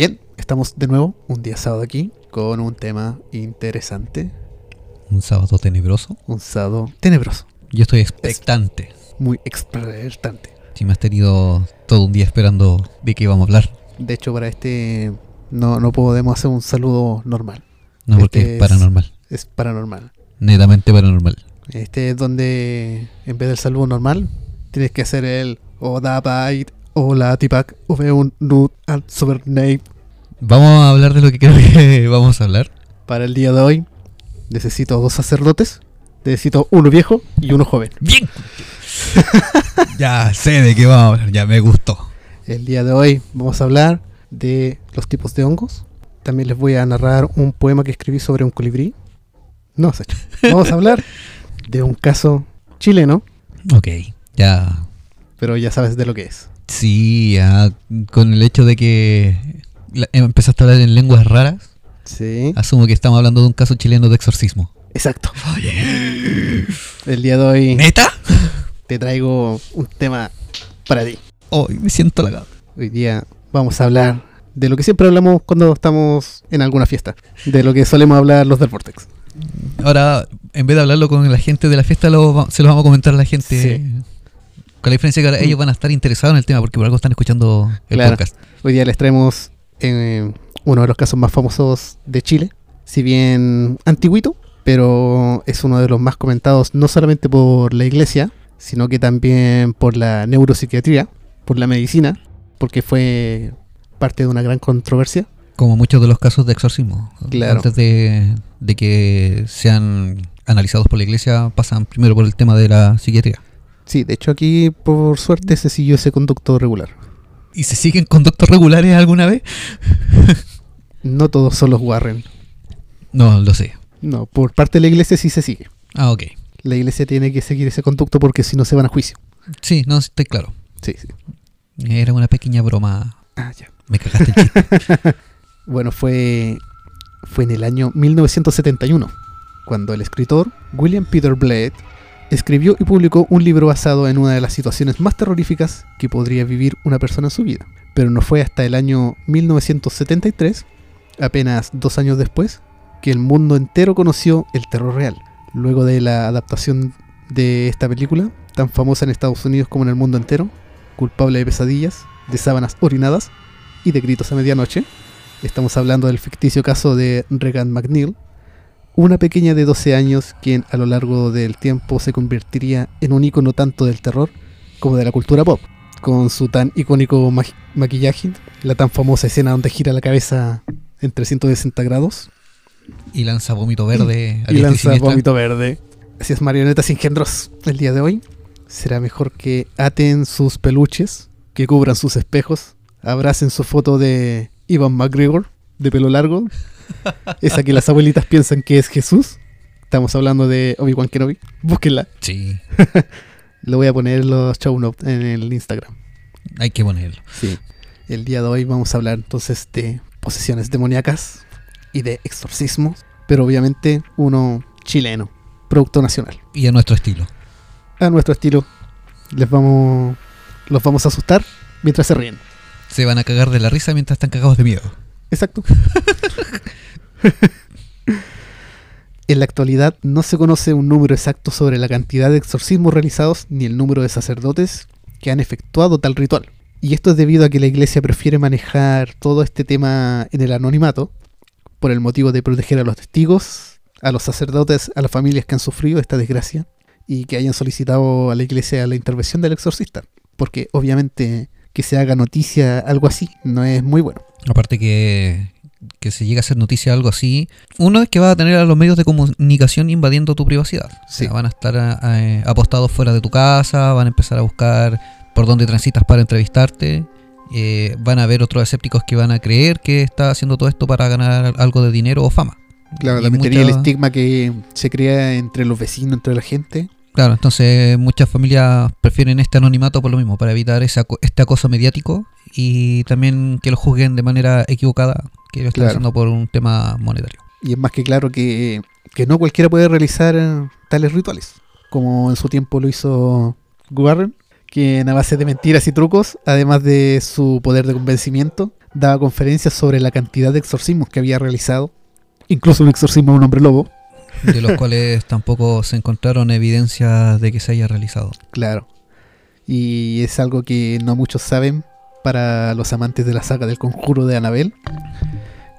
Bien, estamos de nuevo un día sábado aquí con un tema interesante, Un sábado tenebroso. un sábado tenebroso, Yo estoy expectante. muy expertante. Si me has tenido todo un día esperando de qué íbamos a hablar. De hecho, para este no, no podemos hacer un saludo normal. No, porque Este es es- paranormal. Es paranormal. netamente paranormal. Este es donde, en vez del saludo normal, tienes que hacer el Oda Bait, Hola Tipak, un Nut al Supername. Vamos a hablar de lo que creo que vamos a hablar. Para el día de hoy, necesito dos sacerdotes. Necesito uno viejo y uno joven. Bien. ya sé de qué vamos a hablar, ya me gustó. El día de hoy vamos a hablar de los tipos de hongos. También les voy a narrar un poema que escribí sobre un colibrí. No sé. Vamos a hablar de un caso chileno, Ok, ya. pero ya sabes de lo que es. Sí, con el hecho de que la- empezaste a hablar en lenguas raras, Sí. asumo que estamos hablando de un caso chileno de exorcismo. Exacto. El día de hoy ¿Neta? te traigo un tema para ti. Hoy me siento halagado. Hoy día vamos a hablar de lo que siempre hablamos cuando estamos en alguna fiesta. De lo que solemos hablar los del Vortex. Ahora, en vez de hablarlo con la gente de la fiesta, lo se lo vamos a comentar a la gente. Sí. Con la diferencia que ahora ellos van a estar interesados en el tema porque por algo están escuchando el Claro. podcast. Hoy día les traemos eh, uno de los casos más famosos de Chile. Si bien antiguito, pero es uno de los más comentados no solamente por la iglesia, sino que también por la neuropsiquiatría, por la medicina, porque fue parte de una gran controversia. Como muchos de los casos de exorcismo. Claro. Antes de, de que sean analizados por la iglesia, pasan primero por el tema de la psiquiatría. Sí, de hecho aquí por suerte se siguió ese conducto regular. ¿Y se siguen conductos regulares alguna vez? No todos son los Warren. No, lo sé. No, por parte de la iglesia sí se sigue. Ah, ok. La iglesia tiene que seguir ese conducto porque si no se van a juicio. Sí, no, estoy claro. Sí, sí. Era una pequeña broma. Ah, ya. Me cagaste el chiste. Bueno, fue, fue en el año 1971, cuando el escritor William Peter Blade escribió y publicó un libro basado en una de las situaciones más terroríficas que podría vivir una persona en su vida. Pero no fue hasta el año 1973, apenas dos años después, que el mundo entero conoció el terror real. Luego de la adaptación de esta película, tan famosa en Estados Unidos como en el mundo entero, culpable de pesadillas, de sábanas orinadas y de gritos a medianoche, Estamos hablando del ficticio caso de Regan McNeil, una pequeña de 12 años quien a lo largo del tiempo se convertiría en un icono tanto del terror como de la cultura pop, con su tan icónico ma- maquillaje, la tan famosa escena donde gira la cabeza en 360 grados Y lanza vómito verde. y diestra lanza vómito verde. Así es, marionetas engendros. El día de hoy será mejor que aten sus peluches, que cubran sus espejos, abracen su foto de Ivan McGregor, de pelo largo, esa que las abuelitas piensan que es Jesús. Estamos hablando de Obi-Wan Kenobi. Búsquenla. Sí, Lo voy a poner en los show notes en el Instagram. hay que ponerlo. Sí. El día de hoy vamos a hablar entonces de posesiones demoníacas y de exorcismos, pero obviamente uno chileno, producto nacional. Y a nuestro estilo. a nuestro estilo. Les vamos, los vamos a asustar mientras se ríen. Se van a cagar de la risa mientras están cagados de miedo. Exacto. en la actualidad no se conoce un número exacto sobre la cantidad de exorcismos realizados ni el número de sacerdotes que han efectuado tal ritual. Y esto es debido a que la iglesia prefiere manejar todo este tema en el anonimato por el motivo de proteger a los testigos, a los sacerdotes, a las familias que han sufrido esta desgracia y que hayan solicitado a la iglesia la intervención del exorcista. Porque obviamente que se haga noticia algo así no es muy bueno. Aparte que, que se llegue a hacer noticia algo así, uno es que va a tener a los medios de comunicación invadiendo tu privacidad. O sea, Sí. van a estar eh, apostados fuera de tu casa, van a empezar a buscar por dónde transitas para entrevistarte. eh, van a haber otros escépticos que van a creer que está haciendo todo esto para ganar algo de dinero o fama. Claro, Y también tenía el mucha- estigma que se crea entre los vecinos, entre la gente. Claro, entonces muchas familias prefieren este anonimato por lo mismo, para evitar ese este acoso mediático y también que lo juzguen de manera equivocada, que lo están Claro. haciendo por un tema monetario. Y es más que claro que, que no cualquiera puede realizar eh, tales rituales, como en su tiempo lo hizo Warren, que a base de mentiras y trucos, además de su poder de convencimiento, daba conferencias sobre la cantidad de exorcismos que había realizado, incluso un exorcismo a un hombre lobo. de los cuales tampoco se encontraron evidencias de que se haya realizado. Claro. Y es algo que no muchos saben para los amantes de la saga del conjuro de Anabel.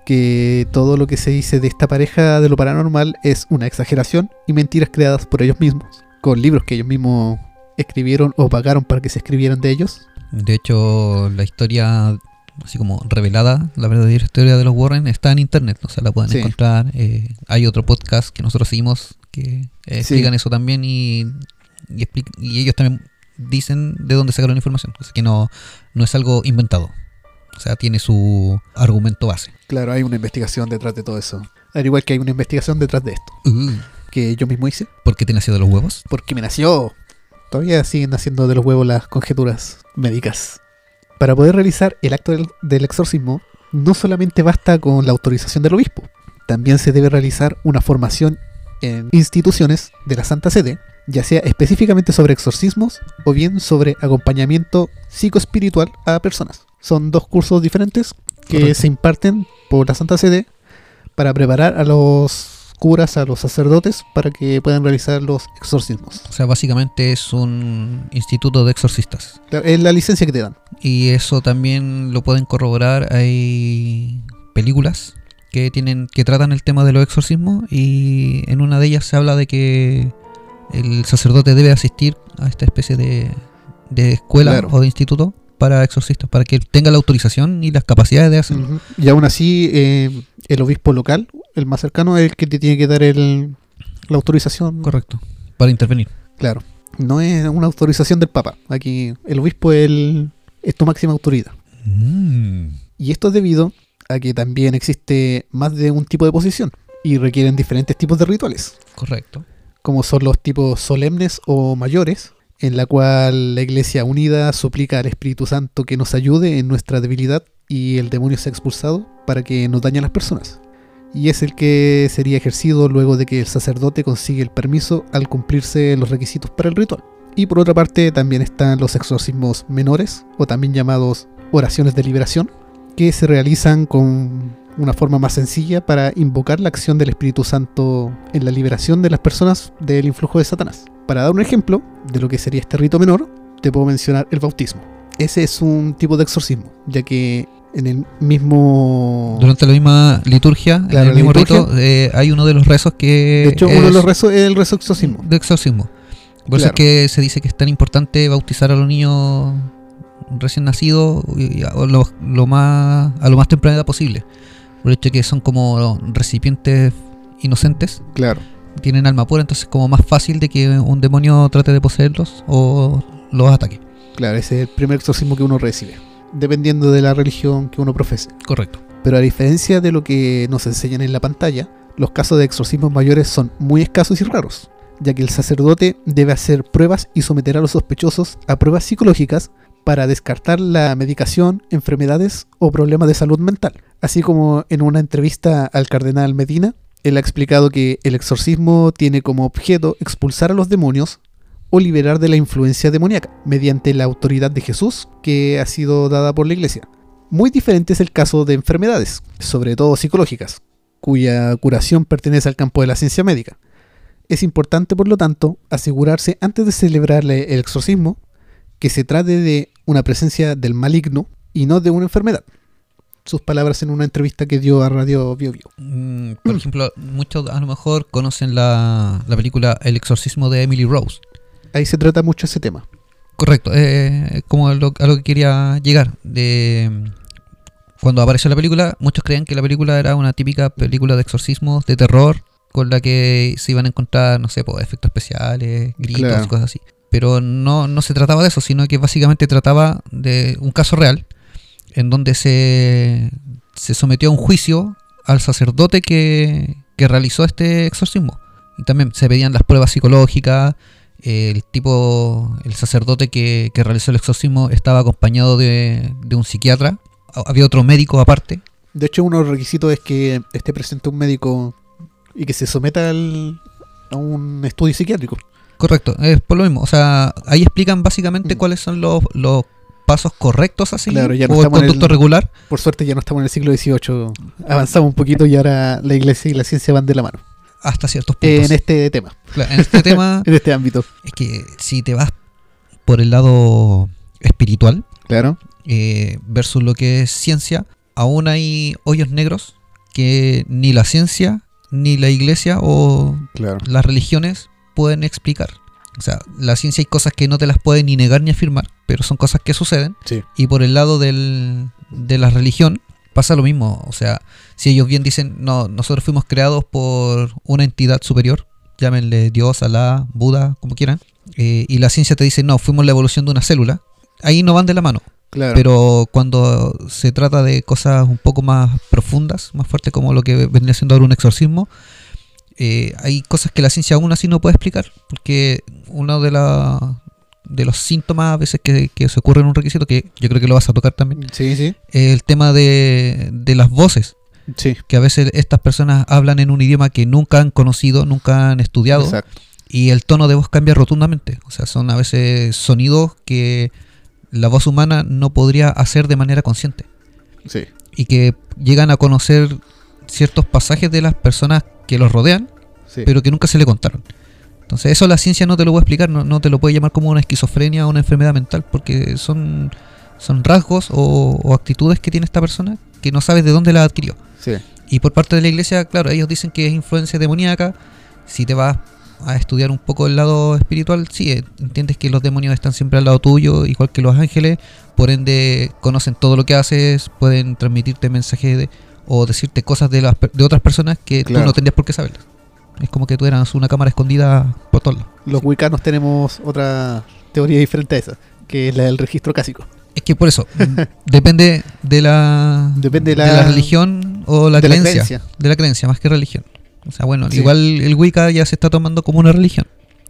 Que todo lo que se dice de esta pareja de lo paranormal es una exageración y mentiras creadas por ellos mismos. Con libros que ellos mismos escribieron o pagaron para que se escribieran de ellos. De hecho, la historia, así como revelada, la verdadera historia de los Warren está en internet, o sea, la pueden Sí. encontrar. eh, hay otro podcast que nosotros seguimos que eh, explican eso también y, y, expli- y ellos también dicen de dónde sacaron la información, así que no, no es algo inventado. O sea, tiene su argumento base. Claro, hay una investigación detrás de todo eso. Al igual que hay una investigación detrás de esto. Uh, Que yo mismo hice. ¿Por qué te nació de los huevos? Porque me nació. Todavía siguen haciendo de los huevos las conjeturas médicas. Para poder realizar el acto del, del exorcismo, no solamente basta con la autorización del obispo, también se debe realizar una formación en instituciones de la Santa Sede, ya sea específicamente sobre exorcismos o bien sobre acompañamiento psicoespiritual a personas. Son dos cursos diferentes que Correcto. se imparten por la Santa Sede para preparar a los curas, a los sacerdotes, para que puedan realizar los exorcismos. O sea, básicamente es un instituto de exorcistas. Claro, Es la licencia que te dan. Y eso también lo pueden corroborar. Hay películas que tienen que tratan el tema de los exorcismos y en una de ellas se habla de que el sacerdote debe asistir a esta especie de, de escuela Claro. o de instituto para exorcistas, para que tenga la autorización y las capacidades de hacerlo. Y aún así, eh, el obispo local, el más cercano, es el que te tiene que dar el, la autorización. Correcto, para intervenir. Claro. No es una autorización del Papa. Aquí el obispo es, el- es tu máxima autoridad. Mm. Y esto es debido a que también existe más de un tipo de posición y requieren diferentes tipos de rituales, Correcto. Como son los tipos solemnes o mayores, en la cual la iglesia unida suplica al Espíritu Santo que nos ayude en nuestra debilidad y el demonio sea expulsado para que nos dañe a las personas. Y es el que sería ejercido luego de que el sacerdote consigue el permiso al cumplirse los requisitos para el ritual. Y por otra parte también están los exorcismos menores, o también llamados oraciones de liberación, que se realizan con una forma más sencilla para invocar la acción del Espíritu Santo en la liberación de las personas del influjo de Satanás. Para dar un ejemplo de lo que sería este rito menor, te puedo mencionar el bautismo. Ese es un tipo de exorcismo, ya que en el mismo... Durante la misma liturgia, en el mismo liturgia. rito, eh, hay uno de los rezos que. De hecho, es uno de los rezos es el rezo exorcismo. de exorcismo. Por eso es que se dice que es tan importante bautizar a los niños recién nacidos y a lo, lo más, a lo más temprana edad posible. Por el hecho de que son como recipientes inocentes, Claro. tienen alma pura, entonces es como más fácil de que un demonio trate de poseerlos o los ataque. Claro, ese es el primer exorcismo que uno recibe, dependiendo de la religión que uno profese. Correcto. Pero a diferencia de lo que nos enseñan en la pantalla, los casos de exorcismos mayores son muy escasos y raros, ya que el sacerdote debe hacer pruebas y someter a los sospechosos a pruebas psicológicas para descartar la medicación, enfermedades o problemas de salud mental. Así como en una entrevista al cardenal Medina, él ha explicado que el exorcismo tiene como objeto expulsar a los demonios o liberar de la influencia demoníaca mediante la autoridad de Jesús que ha sido dada por la iglesia. Muy diferente es el caso de enfermedades, sobre todo psicológicas, cuya curación pertenece al campo de la ciencia médica. Es importante, por lo tanto, asegurarse antes de celebrarle el exorcismo que se trate de una presencia del maligno y no de una enfermedad. Sus palabras en una entrevista que dio a Radio Bio Bio. Mm, por ejemplo, muchos a lo mejor conocen la, la película El exorcismo de Emily Rose. Ahí se trata mucho ese tema. Correcto, eh, como a lo, a lo que quería llegar. De, cuando apareció la película, muchos creían que la película era una típica película de exorcismos, de terror, con la que se iban a encontrar, no sé, pues, efectos especiales, gritos, Claro. cosas así. Pero no, no se trataba de eso, sino que básicamente trataba de un caso real en donde se, se sometió a un juicio al sacerdote que, que realizó este exorcismo. Y también se pedían las pruebas psicológicas. El tipo, el sacerdote que, que realizó el exorcismo estaba acompañado de, de un psiquiatra. Ha- Había otro médico aparte. De hecho, uno de los requisitos es que esté presente un médico y que se someta al- a un estudio psiquiátrico. Correcto, es por lo mismo. O sea, ahí explican básicamente Mm. cuáles son los, los pasos correctos a seguir Claro, ya no o el conducto el- regular. Por suerte ya no estamos en el siglo XVIII. Avanzamos un poquito y ahora la iglesia y la ciencia van de la mano. hasta ciertos puntos. En este tema, Claro, en este tema en este ámbito. es que si te vas por el lado espiritual Claro. eh, versus lo que es ciencia, aún hay hoyos negros que ni la ciencia ni la iglesia o Claro. las religiones pueden explicar. O sea, la ciencia hay cosas que no te las pueden ni negar ni afirmar, pero son cosas que suceden. Sí. Y por el lado del, de la religión pasa lo mismo. O sea, si ellos bien dicen, no, nosotros fuimos creados por una entidad superior, llámenle Dios, Alá, Buda, como quieran, eh, y la ciencia te dice, no, fuimos la evolución de una célula, ahí no van de la mano. Claro. Pero cuando se trata de cosas un poco más profundas, más fuertes como lo que vendría siendo ahora un exorcismo, eh, hay cosas que la ciencia aún así no puede explicar, porque uno de, la, de los síntomas a veces que, que se ocurre en un requisito, que yo creo que lo vas a tocar también, sí, sí. es el tema de, de las voces, Sí. que a veces estas personas hablan en un idioma que nunca han conocido, nunca han estudiado, Exacto. y el tono de voz cambia rotundamente. O sea, son a veces sonidos que la voz humana no podría hacer de manera consciente Sí. y que llegan a conocer ciertos pasajes de las personas que los rodean, Sí. pero que nunca se le contaron. Entonces eso la ciencia no te lo puede explicar, no, no te lo puede llamar como una esquizofrenia o una enfermedad mental, porque son, son rasgos o, o actitudes que tiene esta persona que no sabes de dónde la adquirió. sí. Y por parte de la iglesia, claro, ellos dicen que es influencia demoníaca. Si te vas a estudiar un poco el lado espiritual, sí, eh, entiendes que los demonios están siempre al lado tuyo, igual que los ángeles, por ende conocen todo lo que haces, pueden transmitirte mensajes de- o decirte cosas de, las, de otras personas que Claro. tú no tendrías por qué saberlas. Es como que tú eras una cámara escondida por todos lados. Los wicanos tenemos otra teoría diferente a esa, que es la del registro cásico. Es que por eso, mm, depende de la, Depende de de la- la religión o la de la creencia. creencia. De la creencia, más que religión. O sea, bueno, Sí. igual el Wicca ya se está tomando como una religión.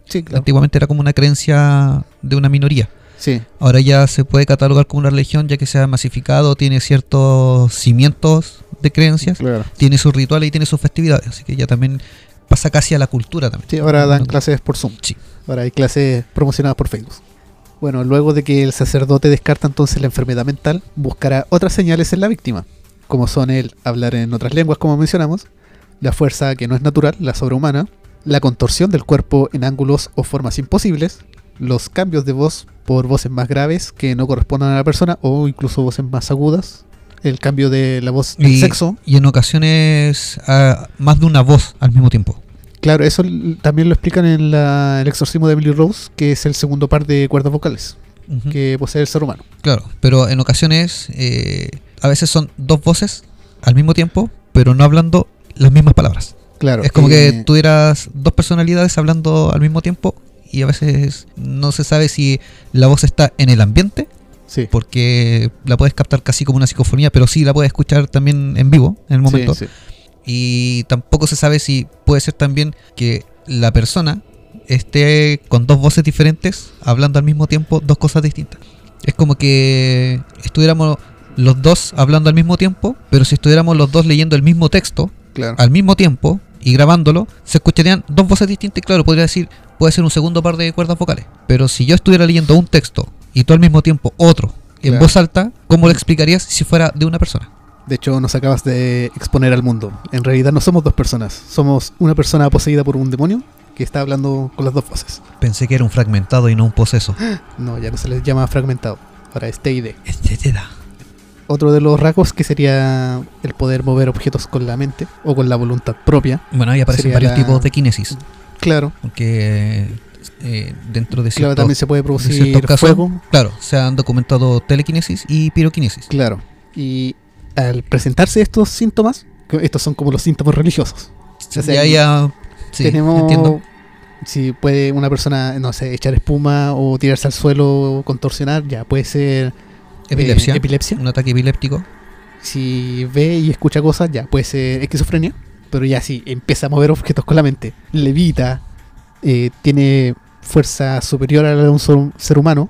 Sí, claro. Antiguamente era como una creencia de una minoría. Sí, Ahora ya se puede catalogar como una religión ya que se ha masificado, tiene ciertos cimientos de creencias, claro. tiene sus rituales y tiene sus festividades. Así que ya también pasa casi a la cultura también. Sí, ahora dan No- clases por Zoom. Sí. Ahora hay clases promocionadas por Facebook. Bueno, luego de que el sacerdote descarta entonces la enfermedad mental, buscará otras señales en la víctima, como son el hablar en otras lenguas, como mencionamos, la fuerza que no es natural, la sobrehumana, la contorsión del cuerpo en ángulos o formas imposibles, los cambios de voz por voces más graves que no correspondan a la persona o incluso voces más agudas, el cambio de la voz del Y, sexo. y en ocasiones ah, más de una voz al mismo tiempo. Claro, eso también lo explican en la- el exorcismo de Emily Rose, que es el segundo par de cuerdas vocales que posee el ser humano. Claro, pero en ocasiones eh, a veces son dos voces al mismo tiempo, pero no hablando las mismas palabras. Claro. es como eh, que tuvieras dos personalidades hablando al mismo tiempo y a veces no se sabe si la voz está en el ambiente, Sí. porque la puedes captar casi como una psicofonía, pero sí la puedes escuchar también en vivo en el momento. Sí, sí. Y tampoco se sabe si puede ser también que la persona esté con dos voces diferentes hablando al mismo tiempo dos cosas distintas. Es como que estuviéramos los dos hablando al mismo tiempo, pero si estuviéramos los dos leyendo el mismo texto Claro. al mismo tiempo y grabándolo, se escucharían dos voces distintas y claro, podría decir, puede ser un segundo par de cuerdas vocales. Pero si yo estuviera leyendo un texto y tú al mismo tiempo otro en Claro. voz alta, ¿cómo lo explicarías si fuera de una persona? De hecho, nos acabas de exponer al mundo. En realidad no somos dos personas. Somos una persona poseída por un demonio que está hablando con las dos voces. Pensé que era un fragmentado y no un poseso. No, ya no se les llama fragmentado. Ahora es TID. Etcétera. Otro de los rasgos que sería el poder mover objetos con la mente o con la voluntad propia. Bueno, ahí aparecen varios la- tipos de kinesis. Claro, Porque eh, dentro de claro, ciertos, también se puede de producir casos, fuego. claro, se han documentado telequinesis y piroquinesis. Claro. Y al presentarse estos síntomas, estos son como los síntomas religiosos. O sea, ya, ya, sí, tenemos entiendo. si puede una persona no sé echar espuma o tirarse al suelo o contorsionar ya puede ser Epilepsia. eh, epilepsia. Un ataque epiléptico. Si ve y escucha cosas, ya puede ser esquizofrenia. Pero ya si empieza a mover objetos con la mente, levita, eh, tiene fuerza superior a la de un ser humano,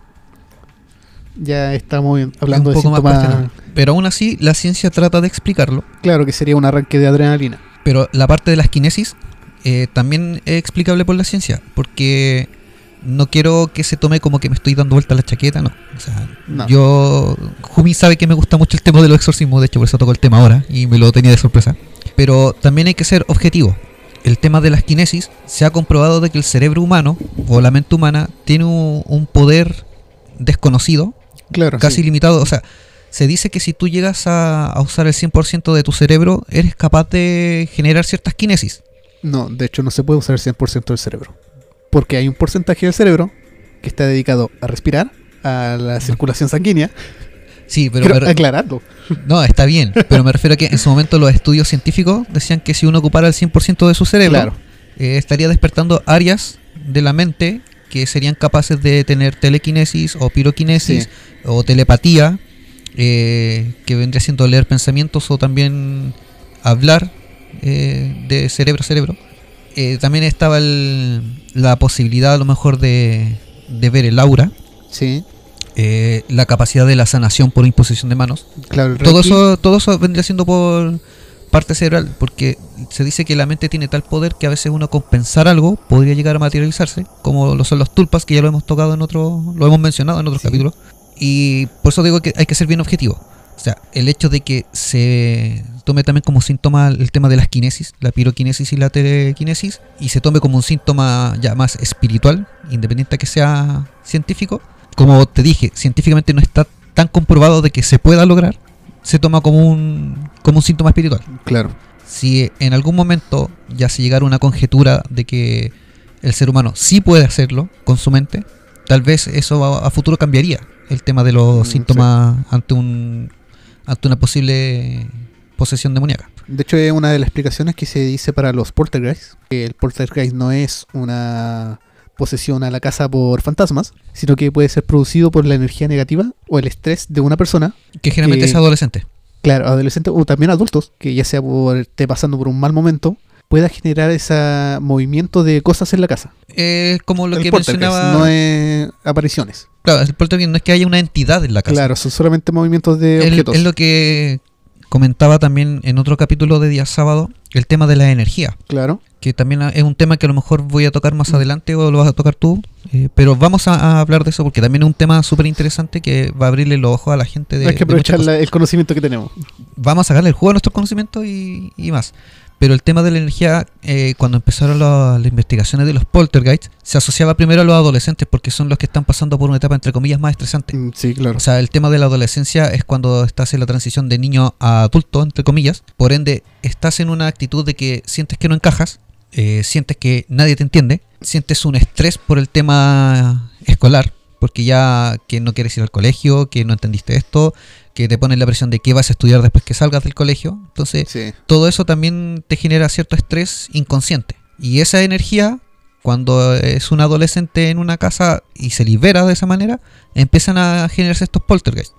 ya estamos hablando un de síntomas. Pero aún así, la ciencia trata de explicarlo. Claro que sería un arranque de adrenalina. Pero la parte de las kinesis eh, también es explicable por la ciencia. Porque no quiero que se tome como que me estoy dando vuelta la chaqueta, no. O sea, No. yo. Jumi sabe que me gusta mucho el tema de los exorcismos, de hecho, por eso toco el tema ahora y me lo tenía de sorpresa. Pero también hay que ser objetivo. El tema de las kinesis se ha comprobado de que el cerebro humano o la mente humana tiene un, un poder desconocido Claro, casi sí. limitado. O sea, se dice que si tú llegas a, a usar el 100% de tu cerebro, eres capaz de generar ciertas kinesis. No, de hecho no se puede usar el 100% del cerebro. Porque hay un porcentaje del cerebro que está dedicado a respirar, a la circulación sanguínea. Sí, pero Quiero aclararlo. no, está bien. Pero me refiero a que en su momento los estudios científicos decían que si uno ocupara el 100% de su cerebro, Claro. eh, estaría despertando áreas de la mente que serían capaces de tener telequinesis o piroquinesis Sí. o telepatía, eh, que vendría siendo leer pensamientos o también hablar eh, de cerebro a cerebro. Eh, también estaba el- la posibilidad a lo mejor de, de ver el aura, Sí, eh, la capacidad de la sanación por imposición de manos. claro. Todo eso, todo eso vendría siendo por parte cerebral, porque se dice que la mente tiene tal poder que a veces uno con pensar algo podría llegar a materializarse, como lo son los tulpas, que ya lo hemos tocado en otro, lo hemos mencionado en otros Sí. capítulos. Y por eso digo que hay que ser bien objetivo. O sea, el hecho de que se tome también como síntoma el tema de las kinesis, la piroquinesis y la telequinesis, y se tome como un síntoma ya más espiritual, independiente de que sea científico, como te dije, científicamente no está tan comprobado de que se pueda lograr, se toma como un, como un síntoma espiritual. Claro. Si en algún momento ya se llegara a una conjetura de que el ser humano sí puede hacerlo con su mente, tal vez eso a, a futuro cambiaría el tema de los Mm, síntomas ante un ante una posible posesión demoníaca. De hecho, es una de las explicaciones que se dice para los poltergeists. Que el poltergeist no es una posesión a la casa por fantasmas, sino que puede ser producido por la energía negativa o el estrés de una persona, Que generalmente Eh, es adolescente. claro, adolescentes o también adultos, que ya sea por esté pasando por un mal momento, pueda generar ese movimiento de cosas en la casa. Es como lo el que mencionaba. no es apariciones. Claro, el poltergeist no es que haya una entidad en la casa. Claro, son solamente movimientos de objetos. es lo que comentaba también en otro capítulo de día sábado, el tema de la energía. Claro. que también es un tema que a lo mejor voy a tocar más adelante o lo vas a tocar tú, eh, pero vamos a, a hablar de eso porque también es un tema súper interesante que va a abrirle los ojos a la gente de, Hay que aprovechar la- el conocimiento que tenemos. Vamos a sacarle el juego a nuestros conocimientos y, y más. Pero el tema de la energía, eh, cuando empezaron la- las investigaciones de los poltergeists, se asociaba primero a los adolescentes porque son los que están pasando por una etapa entre comillas más estresante. Mm, Sí, claro. O sea, el tema de la adolescencia es cuando estás en la transición de niño a adulto, entre comillas. Por ende, estás en una actitud de que sientes que no encajas, eh, sientes que nadie te entiende, sientes un estrés por el tema escolar, porque ya que no quieres ir al colegio, que no entendiste esto, que te ponen la presión de qué vas a estudiar después que salgas del colegio. Entonces, sí. todo eso también te genera cierto estrés inconsciente. Y esa energía, cuando es un adolescente en una casa y se libera de esa manera, empiezan a generarse estos poltergeists.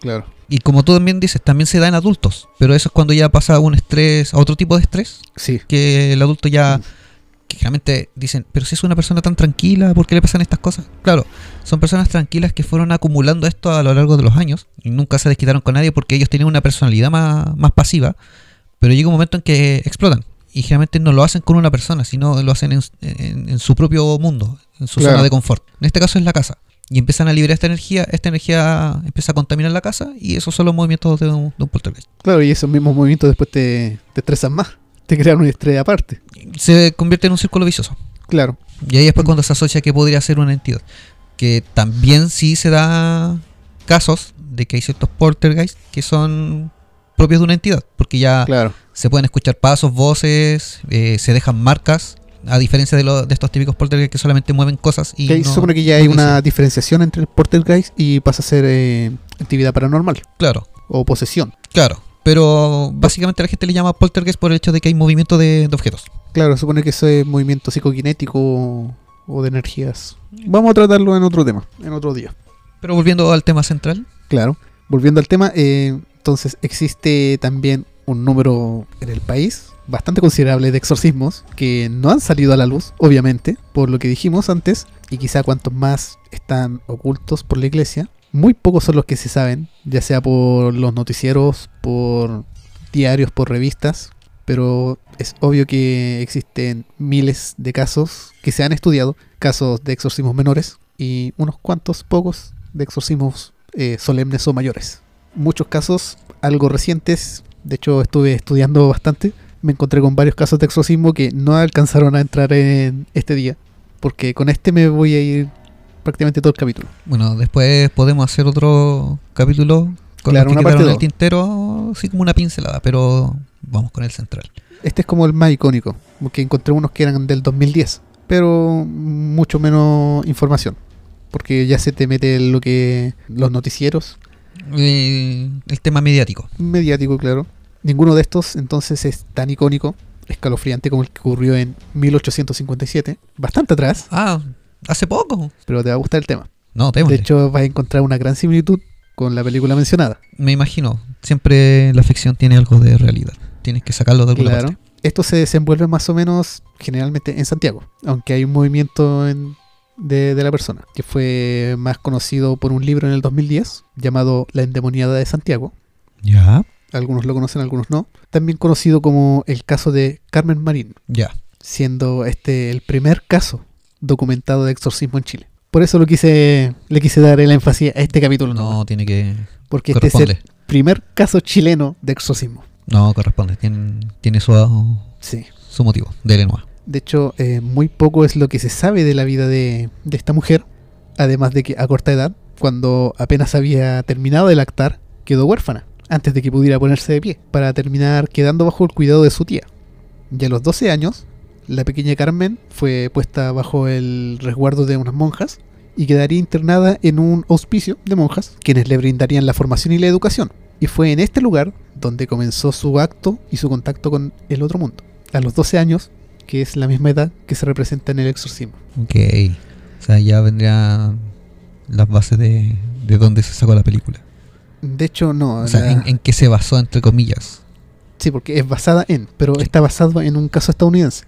Claro. Y como tú también dices, también se da en adultos, pero eso es cuando ya pasa un estrés, a otro tipo de estrés, Sí. que el adulto ya, que generalmente dicen, pero si es una persona tan tranquila, ¿por qué le pasan estas cosas? Claro, son personas tranquilas que fueron acumulando esto a lo largo de los años y nunca se desquitaron con nadie porque ellos tenían una personalidad más, más pasiva, pero llega un momento en que explotan. Y generalmente no lo hacen con una persona, sino lo hacen en, en- en su propio mundo, en su Claro. zona de confort. En este caso es la casa. Y empiezan a liberar esta energía, esta energía empieza a contaminar la casa y esos son los movimientos de un, de un poltergeist. Claro, y esos mismos movimientos después te, te estresan más. Te crean un estrés aparte. Se convierte en un círculo vicioso. Claro. Y ahí después cuando se asocia que podría ser una entidad. Que también sí se da casos de que hay ciertos poltergeist que son propios de una entidad. Porque ya Claro. se pueden escuchar pasos, voces, eh, se dejan marcas. A diferencia de, lo- de estos típicos poltergeist que solamente mueven cosas y Que no- supone que ya hay una diferenciación entre el poltergeist y pasa a ser eh, actividad paranormal Claro, o posesión. claro. Pero básicamente la gente le llama poltergeist por el hecho de que hay movimiento de, de objetos. Claro, supone que eso es movimiento psicoquinético o de energías. Vamos a tratarlo en otro tema, en otro día. Pero volviendo al tema central, Claro. volviendo al tema, eh, entonces existe también un número en el país bastante considerable de exorcismos que no han salido a la luz, obviamente, por lo que dijimos antes, y quizá cuantos más están ocultos por la iglesia, muy pocos son los que se saben, ya sea por los noticieros, por diarios, por revistas, pero es obvio que existen miles de casos que se han estudiado, casos de exorcismos menores y unos cuantos pocos de exorcismos eh, solemnes o mayores. Muchos casos algo recientes, de hecho estuve estudiando bastante, me encontré con varios casos de exorcismo que no alcanzaron a entrar en este día, porque con este me voy a ir prácticamente todo el capítulo. Bueno, después podemos hacer otro capítulo con Claro, los que una parte el tintero, así como una pincelada, pero vamos con el central. Este es como el más icónico, porque encontré unos que eran del 2010, pero mucho menos información, porque ya se te mete lo que los noticieros, Eh, el tema mediático. mediático, claro. Ninguno de estos entonces es tan icónico, escalofriante como el que ocurrió en 1857, bastante atrás, Ah, hace poco. pero te va a gustar el tema. No, De démosle. hecho, vas a encontrar una gran similitud con la película mencionada. Me imagino, siempre la ficción tiene algo de realidad. Tienes que sacarlo de alguna Claro. parte. Esto se desenvuelve más o menos generalmente en Santiago, aunque hay un movimiento en- de, de la persona, que fue más conocido por un libro en el 2010 llamado La endemoniada de Santiago. Ya, Algunos lo conocen, algunos no. También conocido como el caso de Carmen Marín, ya. siendo este el primer caso documentado de exorcismo en Chile. Por eso lo quise, le quise dar el énfasis a este capítulo, No, tiene que. porque este es el primer caso chileno de exorcismo. No, corresponde. Tiene, tiene su, Sí. su motivo. Dele nomás. De hecho, eh, muy poco es lo que se sabe de la vida de, de esta mujer, además de que a corta edad, cuando apenas había terminado de lactar, quedó huérfana, antes de que pudiera ponerse de pie, para terminar quedando bajo el cuidado de su tía. Y a los 12 años, la pequeña Carmen fue puesta bajo el resguardo de unas monjas y quedaría internada en un hospicio de monjas, quienes le brindarían la formación y la educación. Y fue en este lugar donde comenzó su acto y su contacto con el otro mundo. A los 12 años, que es la misma edad que se representa en el exorcismo. Ok. O sea, ya vendrían las bases de, de dónde se sacó la película. De hecho, no. O sea, la- en, en qué se basó, entre comillas. Sí, porque es basada en, pero está basado en un caso estadounidense.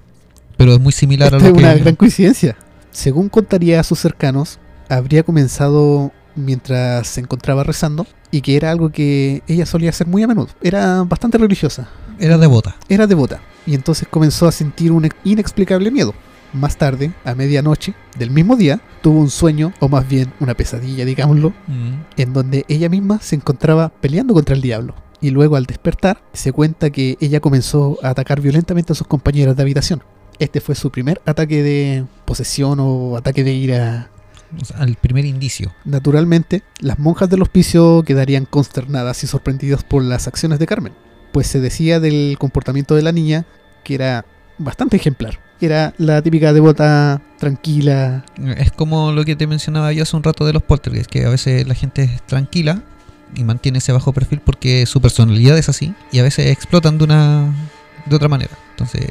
Pero es muy similar Esta a es lo una que. gran coincidencia. Según contaría a sus cercanos, habría comenzado mientras se encontraba rezando y que era algo que ella solía hacer muy a menudo. Era bastante religiosa, Era devota. era devota y entonces comenzó a sentir un inexplicable miedo. Más tarde, a medianoche del mismo día, tuvo un sueño, o más bien una pesadilla, digámoslo, Mm. en donde ella misma se encontraba peleando contra el diablo. Y luego al despertar, se cuenta que ella comenzó a atacar violentamente a sus compañeras de habitación. Este fue su primer ataque de posesión o ataque de ira. O sea, el primer indicio. Naturalmente, las monjas del hospicio quedarían consternadas y sorprendidas por las acciones de Carmen, pues se decía del comportamiento de la niña que era bastante ejemplar. Era la típica devota tranquila, Es como lo que te mencionaba yo hace un rato de los poltergeist, que a veces la gente es tranquila y mantiene ese bajo perfil porque su personalidad es así y a veces explotan de una de otra manera. Entonces,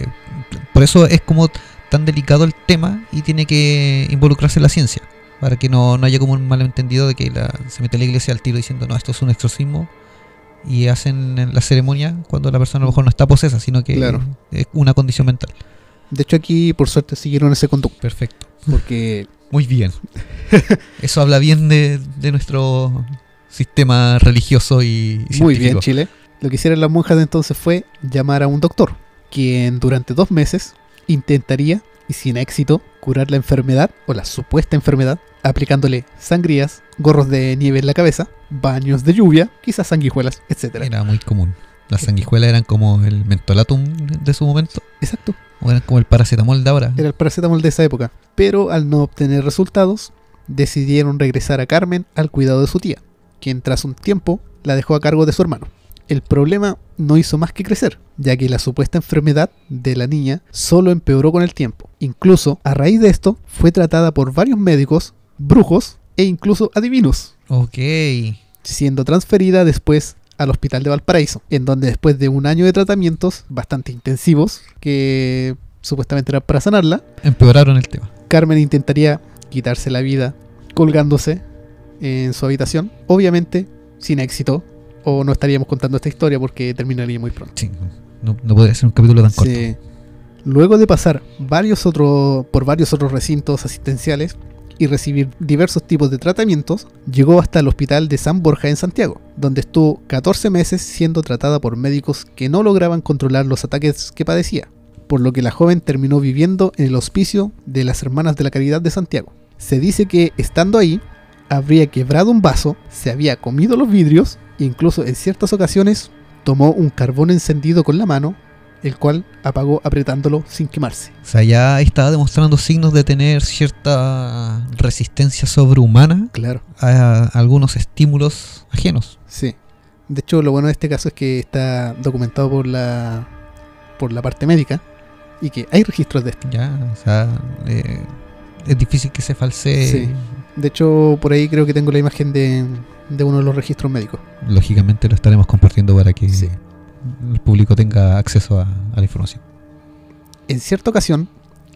por eso es como tan delicado el tema y tiene que involucrarse la ciencia para que no, no haya como un malentendido de que la- se mete la iglesia al tiro diciendo no, esto es un exorcismo y hacen la ceremonia cuando la persona a lo mejor no está posesa, sino que Claro. es una condición mental. De hecho aquí por suerte siguieron ese conducto, Perfecto. porque Muy bien. Eso habla bien de, de nuestro sistema religioso y, y Muy bien. Chile. Lo que hicieron las monjas de entonces fue llamar a un doctor, quien durante dos meses intentaría, y sin éxito, curar la enfermedad o la supuesta enfermedad, aplicándole sangrías, gorros de nieve en la cabeza, baños de lluvia, quizás sanguijuelas, etc. Era muy común. Las sanguijuelas eran como el mentolatum de su momento, Exacto, o eran como el paracetamol de ahora. era el paracetamol de esa época. Pero al no obtener resultados, decidieron regresar a Carmen al cuidado de su tía, quien tras un tiempo la dejó a cargo de su hermano. El problema no hizo más que crecer, ya que la supuesta enfermedad de la niña solo empeoró con el tiempo. Incluso, a raíz de esto, fue tratada por varios médicos, brujos e incluso adivinos, Ok. siendo transferida después al hospital de Valparaíso, en donde después de un año de tratamientos bastante intensivos, que supuestamente eran para sanarla, Empeoraron el tema. Carmen intentaría quitarse la vida colgándose en su habitación, obviamente sin éxito, o no estaríamos contando esta historia porque terminaría muy pronto. Sí, no, no podría ser un capítulo tan corto. Sí. Luego de pasar varios otros, por varios otros recintos asistenciales y recibir diversos tipos de tratamientos, llegó hasta el hospital de San Borja en Santiago, donde estuvo 14 meses siendo tratada por médicos que no lograban controlar los ataques que padecía, por lo que la joven terminó viviendo en el hospicio de las Hermanas de la Caridad de Santiago. Se dice que estando ahí, habría quebrado un vaso, se había comido los vidrios incluso en ciertas ocasiones tomó un carbón encendido con la mano, el cual apagó apretándolo sin quemarse. O sea, ya estaba demostrando signos de tener cierta resistencia sobrehumana Claro. a algunos estímulos ajenos. Sí. De hecho, lo bueno de este caso es que está documentado por la por la parte médica y que hay registros de esto. Ya, o sea, eh, es difícil que se falsee. Sí. De hecho, por ahí creo que tengo la imagen de, de uno de los registros médicos. Lógicamente lo estaremos compartiendo para que Sí. el público tenga acceso a, a la información. En cierta ocasión,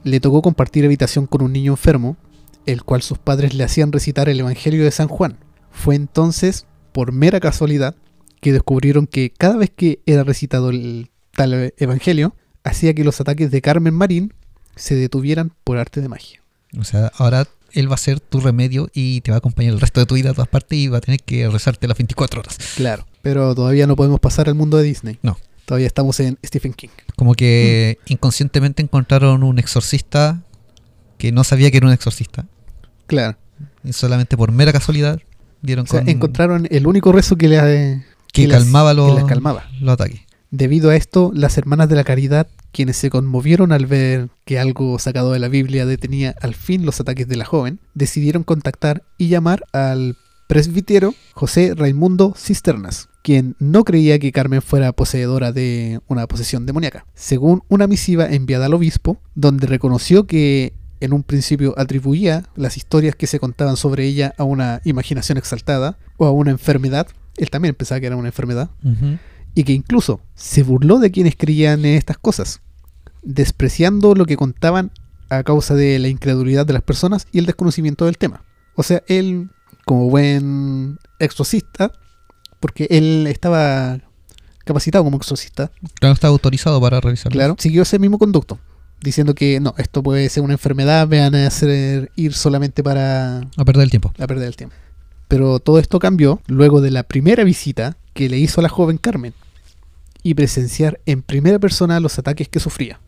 le tocó compartir habitación con un niño enfermo, el cual sus padres le hacían recitar el Evangelio de San Juan. Fue entonces, por mera casualidad, que descubrieron que cada vez que era recitado el tal Evangelio, hacía que los ataques de Carmen Marín se detuvieran por arte de magia. O sea, ahora él va a ser tu remedio y te va a acompañar el resto de tu vida a todas partes y va a tener que rezarte las 24 horas. Claro. Pero todavía no podemos pasar al mundo de Disney. No. Todavía estamos en Stephen King. Como que inconscientemente encontraron un exorcista que no sabía que era un exorcista. Claro. Y solamente por mera casualidad dieron O sea, con encontraron el único rezo que le que, las- calmaba que los, las calmaba. los ataques. Debido a esto, las hermanas de la caridad, quienes se conmovieron al ver que algo sacado de la Biblia detenía al fin los ataques de la joven, decidieron contactar y llamar al presbítero José Raimundo Cisternas, quien no creía que Carmen fuera poseedora de una posesión demoníaca, según una misiva enviada al obispo, donde reconoció que en un principio atribuía las historias que se contaban sobre ella a una imaginación exaltada o a una enfermedad. Él también pensaba que era una enfermedad y que incluso se burló de quienes creían en estas cosas, despreciando lo que contaban a causa de la incredulidad de las personas y el desconocimiento del tema. O sea, él, como buen exorcista, porque él estaba capacitado como exorcista, Claro, está autorizado para revisarlo. claro, siguió ese mismo conducto, diciendo que no, esto puede ser una enfermedad, vean a hacer ir solamente para A perder el tiempo. a perder el tiempo. Pero todo esto cambió luego de la primera visita que le hizo a la joven Carmen y presenciar en primera persona los ataques que sufría.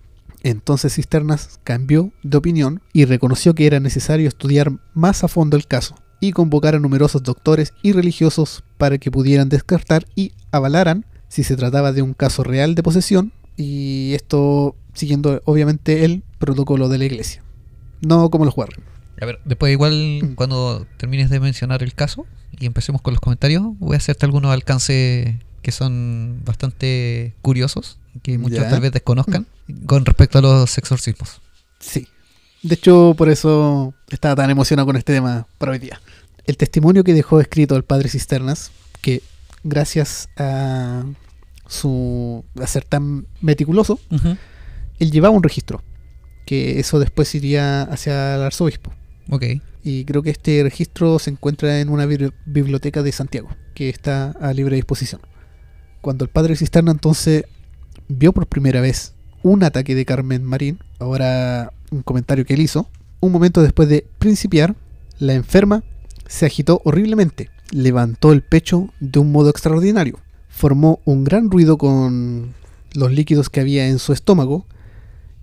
Entonces Cisternas cambió de opinión y reconoció que era necesario estudiar más a fondo el caso y convocar a numerosos doctores y religiosos para que pudieran descartar y avalaran si se trataba de un caso real de posesión y esto siguiendo obviamente el protocolo de la iglesia. No como los Warren. A ver, después igual Mm. cuando termines de mencionar el caso y empecemos con los comentarios, voy a hacerte algunos alcances que son bastante curiosos, que muchos Ya. tal vez desconozcan, con respecto a los exorcismos. Sí. De hecho, por eso estaba tan emocionado con este tema para hoy día. El testimonio que dejó escrito el padre Cisternas, que gracias a su a ser tan meticuloso, él llevaba un registro, que eso después iría hacia el arzobispo. Ok. Y creo que este registro se encuentra en una bibli- biblioteca de Santiago, que está a libre disposición. Cuando el padre Cisterna entonces vio por primera vez un ataque de Carmen Marín, ahora un comentario que él hizo, un momento después de principiar, la enferma se agitó horriblemente, levantó el pecho de un modo extraordinario, formó un gran ruido con los líquidos que había en su estómago,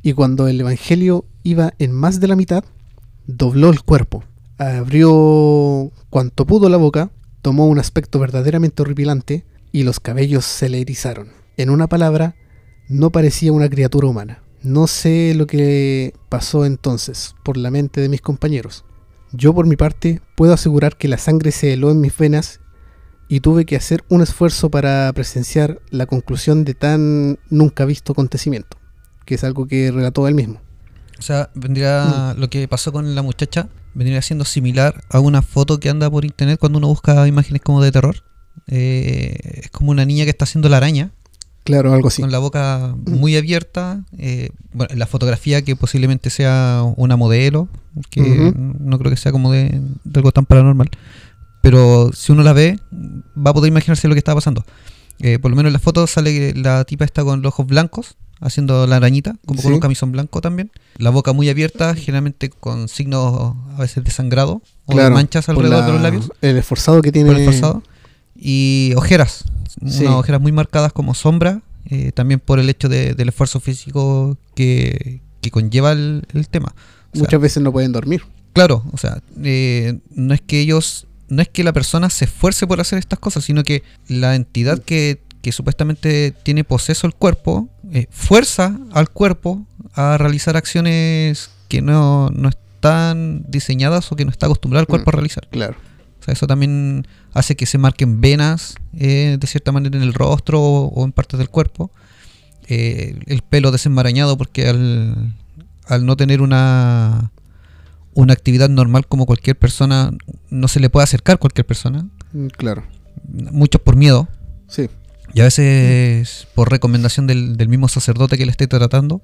y cuando el Evangelio iba en más de la mitad, dobló el cuerpo, abrió cuanto pudo la boca, tomó un aspecto verdaderamente horripilante y los cabellos se le erizaron. En una palabra, no parecía una criatura humana. No sé lo que pasó entonces por la mente de mis compañeros. Yo por mi parte puedo asegurar que la sangre se heló en mis venas y tuve que hacer un esfuerzo para presenciar la conclusión de tan nunca visto acontecimiento, que es algo que relató él mismo. O sea, vendría lo que pasó con la muchacha, vendría siendo similar a una foto que anda por internet cuando uno busca imágenes como de terror. Eh, es como una niña que está haciendo la araña, Claro, algo así. con la boca muy abierta. eh, bueno, la fotografía que posiblemente sea una modelo, que no creo que sea como de, de algo tan paranormal. pero si uno la ve, va a poder imaginarse lo que estaba pasando. Eh, por lo menos en la foto sale que la tipa está con los ojos blancos, haciendo la arañita, como con un camisón blanco también. La boca muy abierta, generalmente con signos a veces de sangrado o de manchas alrededor la- de los labios, El esforzado que tiene. por el forzado. Y ojeras, Sí. unas ojeras muy marcadas como sombra, eh, también por el hecho de- del esfuerzo físico que, que conlleva el, el tema. O sea, Muchas veces no pueden dormir. Claro, o sea, eh, no es que ellos, no es que la persona se esfuerce por hacer estas cosas, sino que la entidad que, que supuestamente tiene poseso el cuerpo, eh, fuerza al cuerpo a realizar acciones que no, no están diseñadas o que no está acostumbrado el cuerpo Mm. a realizar. Claro. O sea, eso también hace que se marquen venas eh, de cierta manera en el rostro o, o en partes del cuerpo. Eh, el pelo desenmarañado porque al, al no tener una, una actividad normal como cualquier persona, no se le puede acercar cualquier persona. Mm, Claro. Muchos por miedo Sí. Y a veces por recomendación del, del mismo sacerdote que le esté tratando,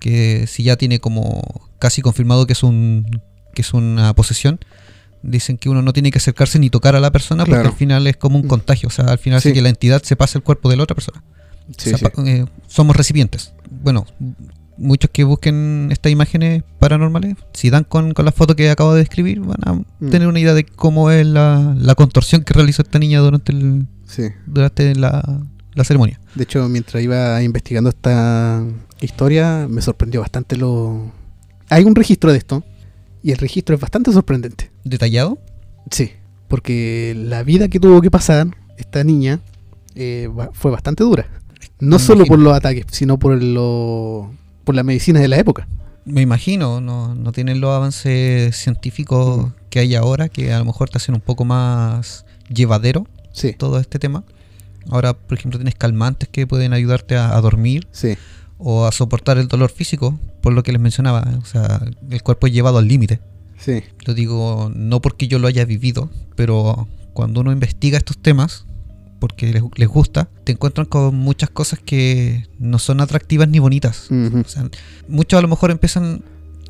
que si ya tiene como casi confirmado que es un que es una posesión, dicen que uno no tiene que acercarse ni tocar a la persona porque al final es como un Mm. contagio, o sea, al final Sí. que la entidad se pase el cuerpo de la otra persona. Sí, O sea, sí. pa- eh, somos recipientes. Bueno, muchos que busquen estas imágenes paranormales, si dan con, con la foto que acabo de describir, van a Mm. tener una idea de cómo es la, la contorsión que realizó esta niña durante el, Sí. durante la, la ceremonia. De hecho, mientras iba investigando esta historia, me sorprendió bastante lo... Hay un registro de esto, y el registro es bastante sorprendente. ¿Detallado? Sí, porque la vida que tuvo que pasar esta niña eh, fue bastante dura. No Me solo imagino. por los ataques, sino por, lo, por la medicina de la época. Me imagino, no, no tienen los avances científicos Mm. que hay ahora, que a lo mejor te hacen un poco más llevadero Sí, todo este tema. Ahora, por ejemplo, tienes calmantes que pueden ayudarte a, a dormir sí, o a soportar el dolor físico, por lo que les mencionaba. O sea, el cuerpo es llevado al límite. sí. Lo digo no porque yo lo haya vivido, pero cuando uno investiga estos temas, porque les, les gusta, te encuentran con muchas cosas que no son atractivas ni bonitas. Ujú. O sea, muchos a lo mejor empiezan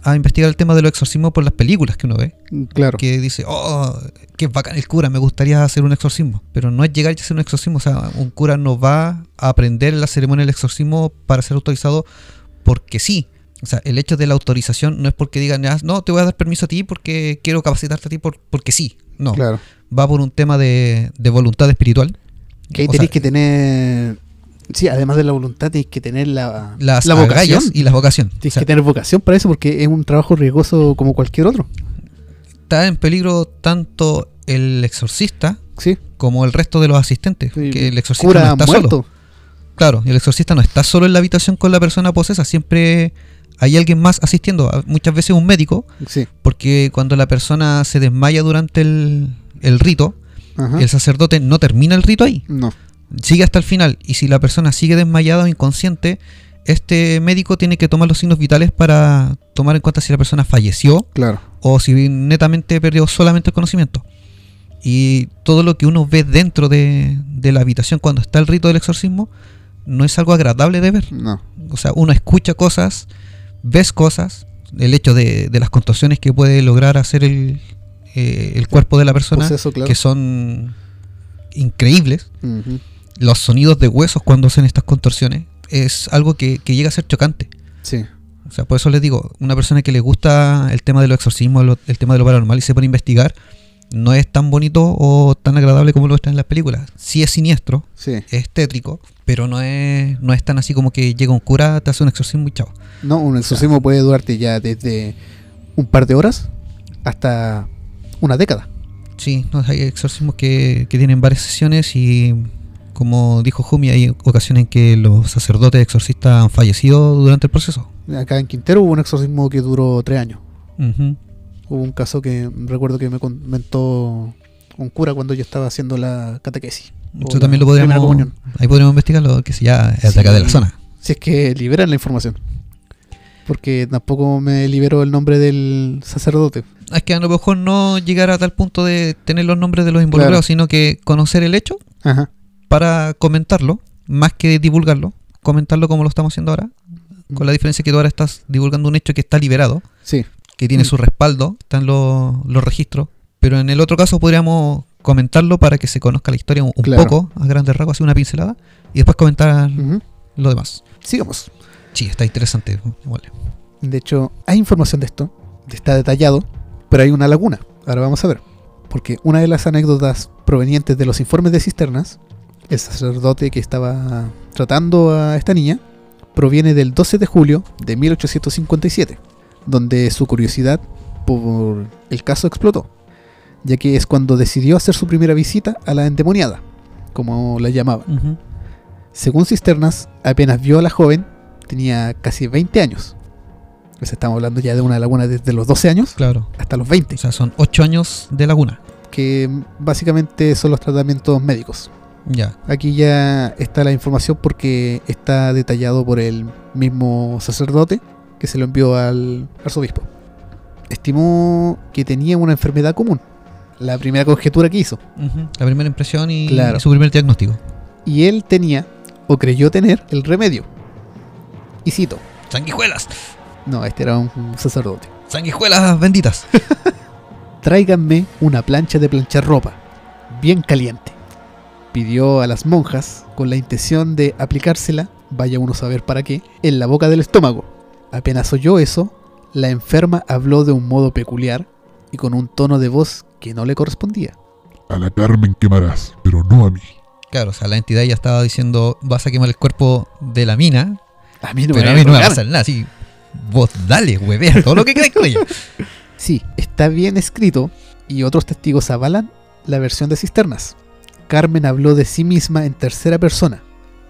a investigar el tema de los exorcismos por las películas que uno ve. Claro. Que dice, oh, qué bacán el cura, me gustaría hacer un exorcismo. Pero no es llegar y hacer un exorcismo. O sea, un cura no va a aprender la ceremonia del exorcismo para ser autorizado porque sí. O sea, el hecho de la autorización no es porque digan, "Ah, no, te voy a dar permiso a ti porque quiero capacitarte a ti por, porque sí. No, Claro. va por un tema de, de voluntad espiritual. Que ahí tenéis que tener. Sí, además de la voluntad, tenéis que tener la, las la vocación. y la vocación. Tienes O sea, que tener vocación para eso porque es un trabajo riesgoso como cualquier otro. está en peligro tanto el exorcista Sí. como el resto de los asistentes. Sí, que el exorcista Cura no está muerto. solo. Claro, el exorcista no está solo en la habitación con la persona posesa, siempre hay alguien más asistiendo, muchas veces un médico, Sí. porque cuando la persona se desmaya durante el, el rito, Ajá. el sacerdote no termina el rito ahí, No. Sigue hasta el final, y si la persona sigue desmayada o inconsciente, este médico tiene que tomar los signos vitales para tomar en cuenta si la persona falleció Claro. o si netamente perdió solamente el conocimiento. Y todo lo que uno ve dentro de, de la habitación cuando está el rito del exorcismo no es algo agradable de ver. No. O sea, uno escucha cosas, ves cosas, el hecho de, de las contorsiones que puede lograr hacer el, eh, el cuerpo de la persona, claro. que son increíbles. Los sonidos de huesos cuando hacen estas contorsiones es algo que, que llega a ser chocante. Sí. O sea, por eso les digo, una persona que le gusta el tema de los exorcismos, lo- el tema de lo paranormal y se pone a investigar, no es tan bonito o tan agradable como lo está en las películas. Sí es siniestro, Sí. es tétrico, pero no es, no es tan así como que llega un cura, te hace un exorcismo y chao. No, un exorcismo puede durarte ya desde un par de horas hasta una década. Sí, no, hay exorcismos que, que tienen varias sesiones y como dijo Jumi, hay ocasiones en que los sacerdotes exorcistas han fallecido durante el proceso. Acá en Quintero hubo un exorcismo que duró tres años. Hubo un caso que recuerdo que me comentó un cura cuando yo estaba haciendo la catequesis. Eso también lo podríamos, ahí podríamos investigarlo, que si ya es de acá de la Sí. zona. Si es que liberan la información. Porque tampoco me liberó el nombre del sacerdote. Es que a lo mejor no llegar a tal punto de tener los nombres de los involucrados, Claro. sino que conocer el hecho Ajá. Para comentarlo, más que divulgarlo, comentarlo como lo estamos haciendo ahora, con la diferencia que tú ahora estás divulgando un hecho que está liberado, Sí. que tiene su respaldo, están los, los registros, Pero en el otro caso podríamos comentarlo para que se conozca la historia un, Claro. poco, a grandes rasgos, así una pincelada, y después comentar lo demás. Sigamos. Sí, está interesante. Vale. De hecho, hay información de esto, está detallado, pero hay una laguna. Ahora vamos a ver. Porque una de las anécdotas provenientes de los informes de cisternas, el sacerdote que estaba tratando a esta niña, proviene del 12 de julio de 1857, donde su curiosidad por el caso explotó, ya que es cuando decidió hacer su primera visita a la endemoniada, como la llamaban. Según Cisternas, apenas vio a la joven, tenía casi 20 años. Pues estamos hablando ya de una laguna desde los 12 años Claro. hasta los 20, O sea, son 8 años de laguna. que básicamente son los tratamientos médicos. Ya. Aquí ya está la información porque está detallado por el mismo sacerdote que se lo envió al arzobispo. Estimó que tenía una enfermedad común, la primera conjetura que hizo. La primera impresión y, Claro. y su primer diagnóstico. Y él tenía, o creyó tener, el remedio. Y cito, Sanguijuelas. no, este era un sacerdote. Sanguijuelas benditas. Tráiganme una plancha de planchar ropa, bien caliente. Pidió a las monjas con la intención de aplicársela, vaya uno a saber para qué, en la boca del estómago. Apenas oyó eso, la enferma habló de un modo peculiar y con un tono de voz que no le correspondía. A la Carmen quemarás, pero no a mí. Claro, o sea, la entidad ya estaba diciendo, vas a quemar el cuerpo de la mina, A mí no pero a mí no me va a pasar nada. Así, vos dale, huevea, todo lo que con ella. Sí, está bien escrito y otros testigos avalan la versión de Cisternas. Carmen habló de sí misma en tercera persona.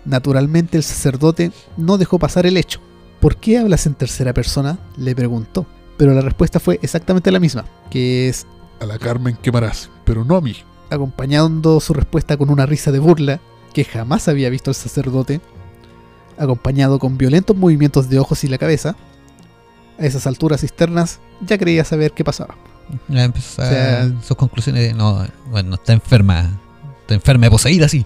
Naturalmente el sacerdote no dejó pasar el hecho. ¿Por qué hablas en tercera persona? le preguntó. Pero la respuesta fue exactamente la misma, que es A la Carmen quemarás, pero no a mí. acompañando su respuesta con una risa de burla que jamás había visto el sacerdote, acompañado con violentos movimientos de ojos y la cabeza. A esas alturas cisternas ya creía saber qué pasaba. Ya empezó a- O sea- sus conclusiones de, no, bueno, está enferma. Está enferma de poseída, sí,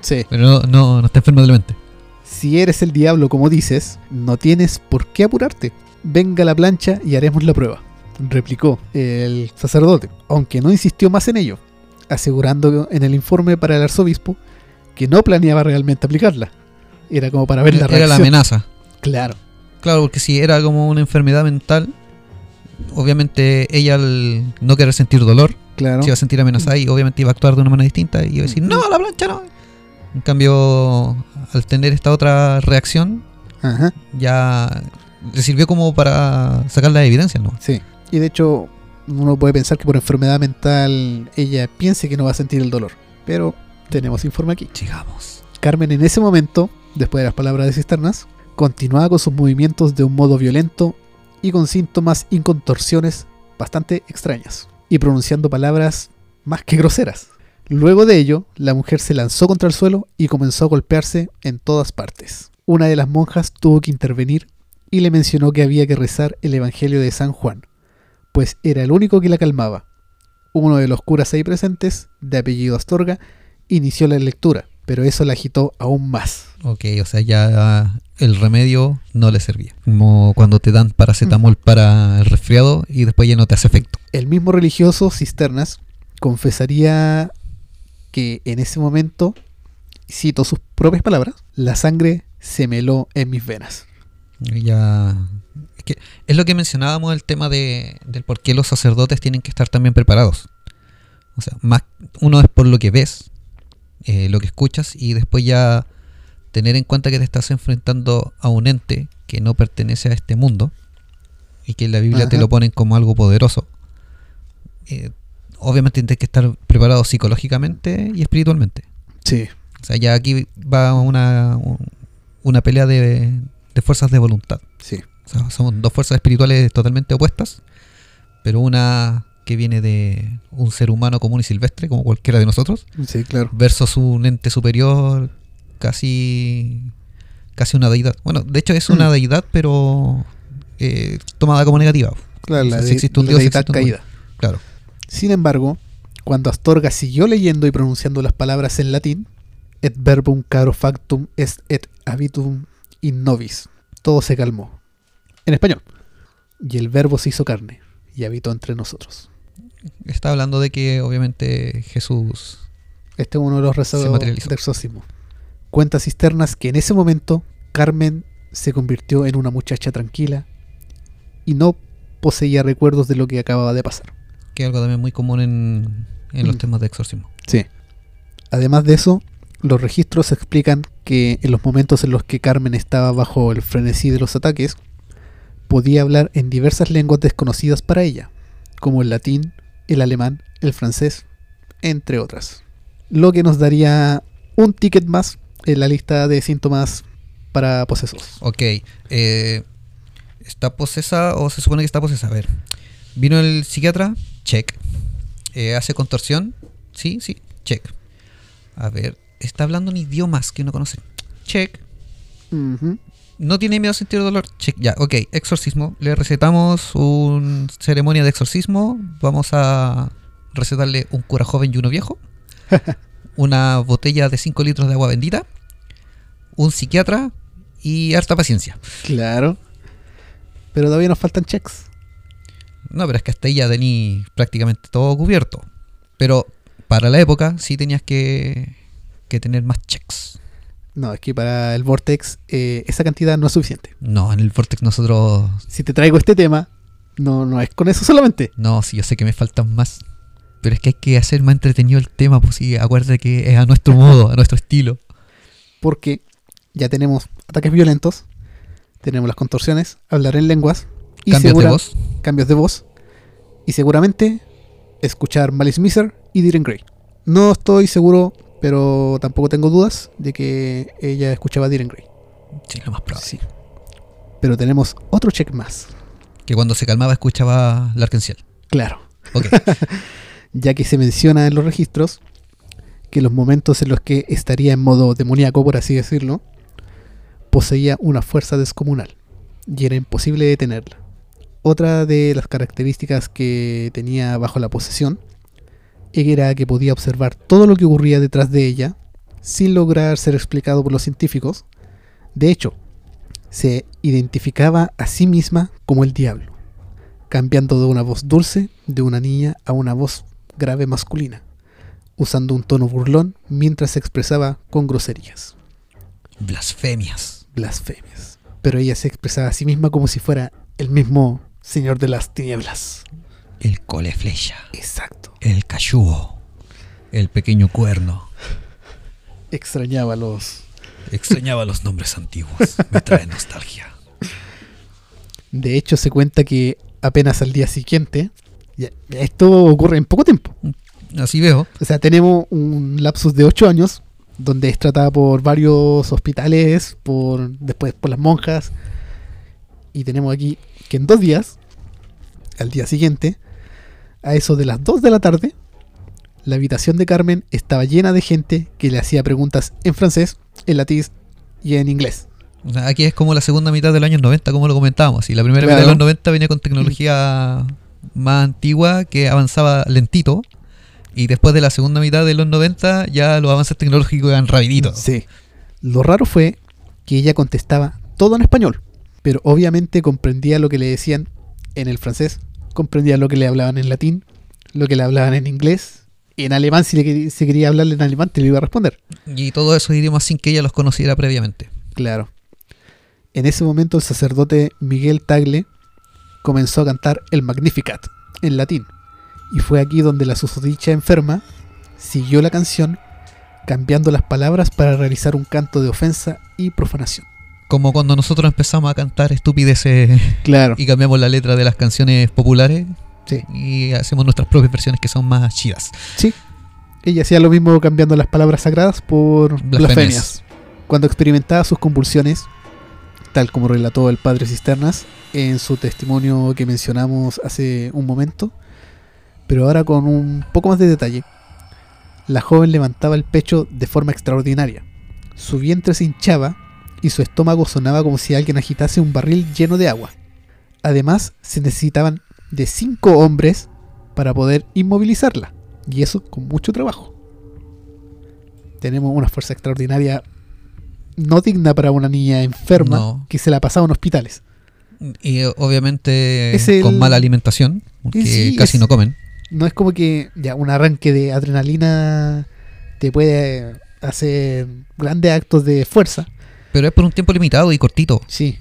Sí. pero no, no, no está enferma de la mente. Si eres el diablo como dices, no tienes por qué apurarte. Venga a la plancha y haremos la prueba, replicó el sacerdote, aunque no insistió más en ello, asegurando en el informe para el arzobispo que no planeaba realmente aplicarla. Era como para ver la Era la reacción. amenaza. Claro, Claro, porque si era como una enfermedad mental, obviamente ella al no querer sentir dolor, claro. se iba a sentir amenazada y obviamente iba a actuar de una manera distinta y iba a decir, no, la plancha no. En cambio, al tener esta otra reacción, Ajá, ya le sirvió como para sacar las evidencias, ¿no? sí. Y de hecho, uno puede pensar que por enfermedad mental ella piense que no va a sentir el dolor. Pero tenemos informe aquí. Sigamos. Carmen en ese momento, después de las palabras de Cisternas, continuaba con sus movimientos de un modo violento y con síntomas y contorsiones bastante extrañas, y pronunciando palabras más que groseras. Luego de ello, la mujer se lanzó contra el suelo y comenzó a golpearse en todas partes. Una de las monjas tuvo que intervenir y le mencionó que había que rezar el Evangelio de San Juan, pues era el único que la calmaba. Uno de los curas ahí presentes, de apellido Astorga, inició la lectura, pero eso la agitó aún más. Ok, o sea, ya el remedio no le servía. Como cuando te dan paracetamol para el resfriado y después ya no te hace efecto. El mismo religioso Cisternas confesaría que en ese momento, cito sus propias palabras, la sangre se meló en mis venas. Ya. Es, que es lo que mencionábamos el tema de, del por qué los sacerdotes tienen que estar también preparados. O sea, más uno es por lo que ves, eh, lo que escuchas, y después ya tener en cuenta que te estás enfrentando a un ente que no pertenece a este mundo y que en la Biblia te lo ponen como algo poderoso. Eh, obviamente tienes que estar preparado psicológicamente y espiritualmente. Sí, O sea, ya aquí va una, un- una pelea de, de fuerzas de voluntad. sí. O sea, son dos fuerzas espirituales totalmente opuestas, pero una que viene de un ser humano común y silvestre, como cualquiera de nosotros, Sí, claro. versus un ente superior, casi casi una deidad. Bueno, de hecho es una Mm. deidad, pero eh, tomada como negativa. Claro, O sea, la, si existe un la Dios, deidad existe un caída. Claro. Sin embargo, cuando Astorga siguió leyendo y pronunciando las palabras en latín, et verbum caro factum est et habitum in nobis, todo se calmó. En español. Y el verbo se hizo carne y habitó entre nosotros. está hablando de que obviamente Jesús... Este es uno de los rezos de exorcismo. Cuenta Cisternas que en ese momento Carmen se convirtió en una muchacha tranquila y no poseía recuerdos de lo que acababa de pasar. Que es algo también muy común en, en los Mm. temas de exorcismo. Sí. Además de eso, los registros explican que en los momentos en los que Carmen estaba bajo el frenesí de los ataques, podía hablar en diversas lenguas desconocidas para ella, como el latín, el alemán, el francés, entre otras. Lo que nos daría un ticket más en la lista de síntomas para posesos. Ok. eh, ¿Está posesa o se supone que está posesa? A ver. Vino el psiquiatra, check. Eh, ¿Hace contorsión? Sí, sí, check. A ver, ¿está hablando en idiomas que no conoce? Check. ¿No tiene miedo a sentir dolor? Check. Ya, ok. Exorcismo. Le recetamos una ceremonia de exorcismo. Vamos a recetarle un cura joven y uno viejo. una botella de 5 litros de agua bendita. Un psiquiatra y harta paciencia. Claro. Pero todavía nos faltan checks. No, pero es que hasta ahí ya tení prácticamente todo cubierto. Pero para la época sí tenías que, que tener más checks. No, es que para el Vortex eh, esa cantidad no es suficiente. No, en el Vortex nosotros... Si te traigo este tema, no, no es con eso solamente. No, sí, yo sé que me faltan más. Pero es que hay que hacer más entretenido el tema, pues sí, acuérdate que es a nuestro modo, a nuestro estilo. porque ya tenemos ataques violentos, tenemos las contorsiones, hablar en lenguas y Cambios de voz. cambios de voz y seguramente escuchar Malice Miser y Diren Grey. No estoy seguro, pero tampoco tengo dudas de que ella escuchaba Diren Grey. Sí, lo más probable. Sí. Pero tenemos otro check más, Que cuando se calmaba escuchaba la arkenciel. claro, Ok. ya que se menciona en los registros que los momentos en los que estaría en modo demoníaco, por así decirlo, poseía una fuerza descomunal y era imposible detenerla. Otra de las características que tenía bajo la posesión era que podía observar todo lo que ocurría detrás de ella sin lograr ser explicado por los científicos. De hecho, se identificaba a sí misma como el diablo, cambiando de una voz dulce de una niña a una voz grave masculina, usando un tono burlón mientras se expresaba con groserías, Blasfemias. blasfemias. Pero ella se expresaba a sí misma como si fuera el mismo Señor de las Tinieblas. El cole flecha. Exacto. El cachúo. El pequeño cuerno. Extrañaba los... Extrañaba los nombres antiguos. Me trae nostalgia. De hecho, se cuenta que apenas al día siguiente, esto ocurre en poco tiempo. Así veo. O sea, tenemos un lapsus de 8 años donde es tratada por varios hospitales, por después por las monjas. Y tenemos aquí que en dos días, al día siguiente, a eso de las 2 de la tarde, la habitación de Carmen estaba llena de gente que le hacía preguntas en francés, en latín y en inglés. O sea, aquí es como la segunda mitad del año 90, como lo comentábamos. Y la primera mitad de los 90 venía con tecnología más antigua que avanzaba lentito. Y después de la segunda mitad de los 90 ya los avances tecnológicos eran rapiditos. Sí. Lo raro fue que ella contestaba todo en español, pero obviamente comprendía lo que le decían en el francés, comprendía lo que le hablaban en latín, lo que le hablaban en inglés, y en alemán, si, le, quería- si quería hablarle en alemán, te lo iba a responder. Y todos esos idiomas sin que ella los conociera previamente. Claro. En ese momento el sacerdote Miguel Tagle comenzó a cantar el Magnificat en latín, y fue aquí donde la susodicha enferma siguió la canción cambiando las palabras para realizar un canto de ofensa y profanación. Como cuando nosotros empezamos a cantar estupideces Claro. y cambiamos la letra de las canciones populares Sí. y hacemos nuestras propias versiones que son más chidas. Sí. Ella hacía lo mismo cambiando las palabras sagradas por Blasfemias. blasfemias. Cuando experimentaba sus convulsiones, tal como relató el padre Cisternas en su testimonio que mencionamos hace un momento, pero ahora con un poco más de detalle. La joven levantaba el pecho de forma extraordinaria. Su vientre se hinchaba y su estómago sonaba como si alguien agitase un barril lleno de agua. Además, se necesitaban de cinco hombres para poder inmovilizarla, y eso con mucho trabajo. Tenemos una fuerza extraordinaria no digna para una niña enferma No. que se la pasaba en hospitales. Y eh, obviamente Es el- con mala alimentación, porque Sí, casi es- no comen. no es como que ya un arranque de adrenalina te puede hacer grandes actos de fuerza. Pero es por un tiempo limitado y cortito. Sí.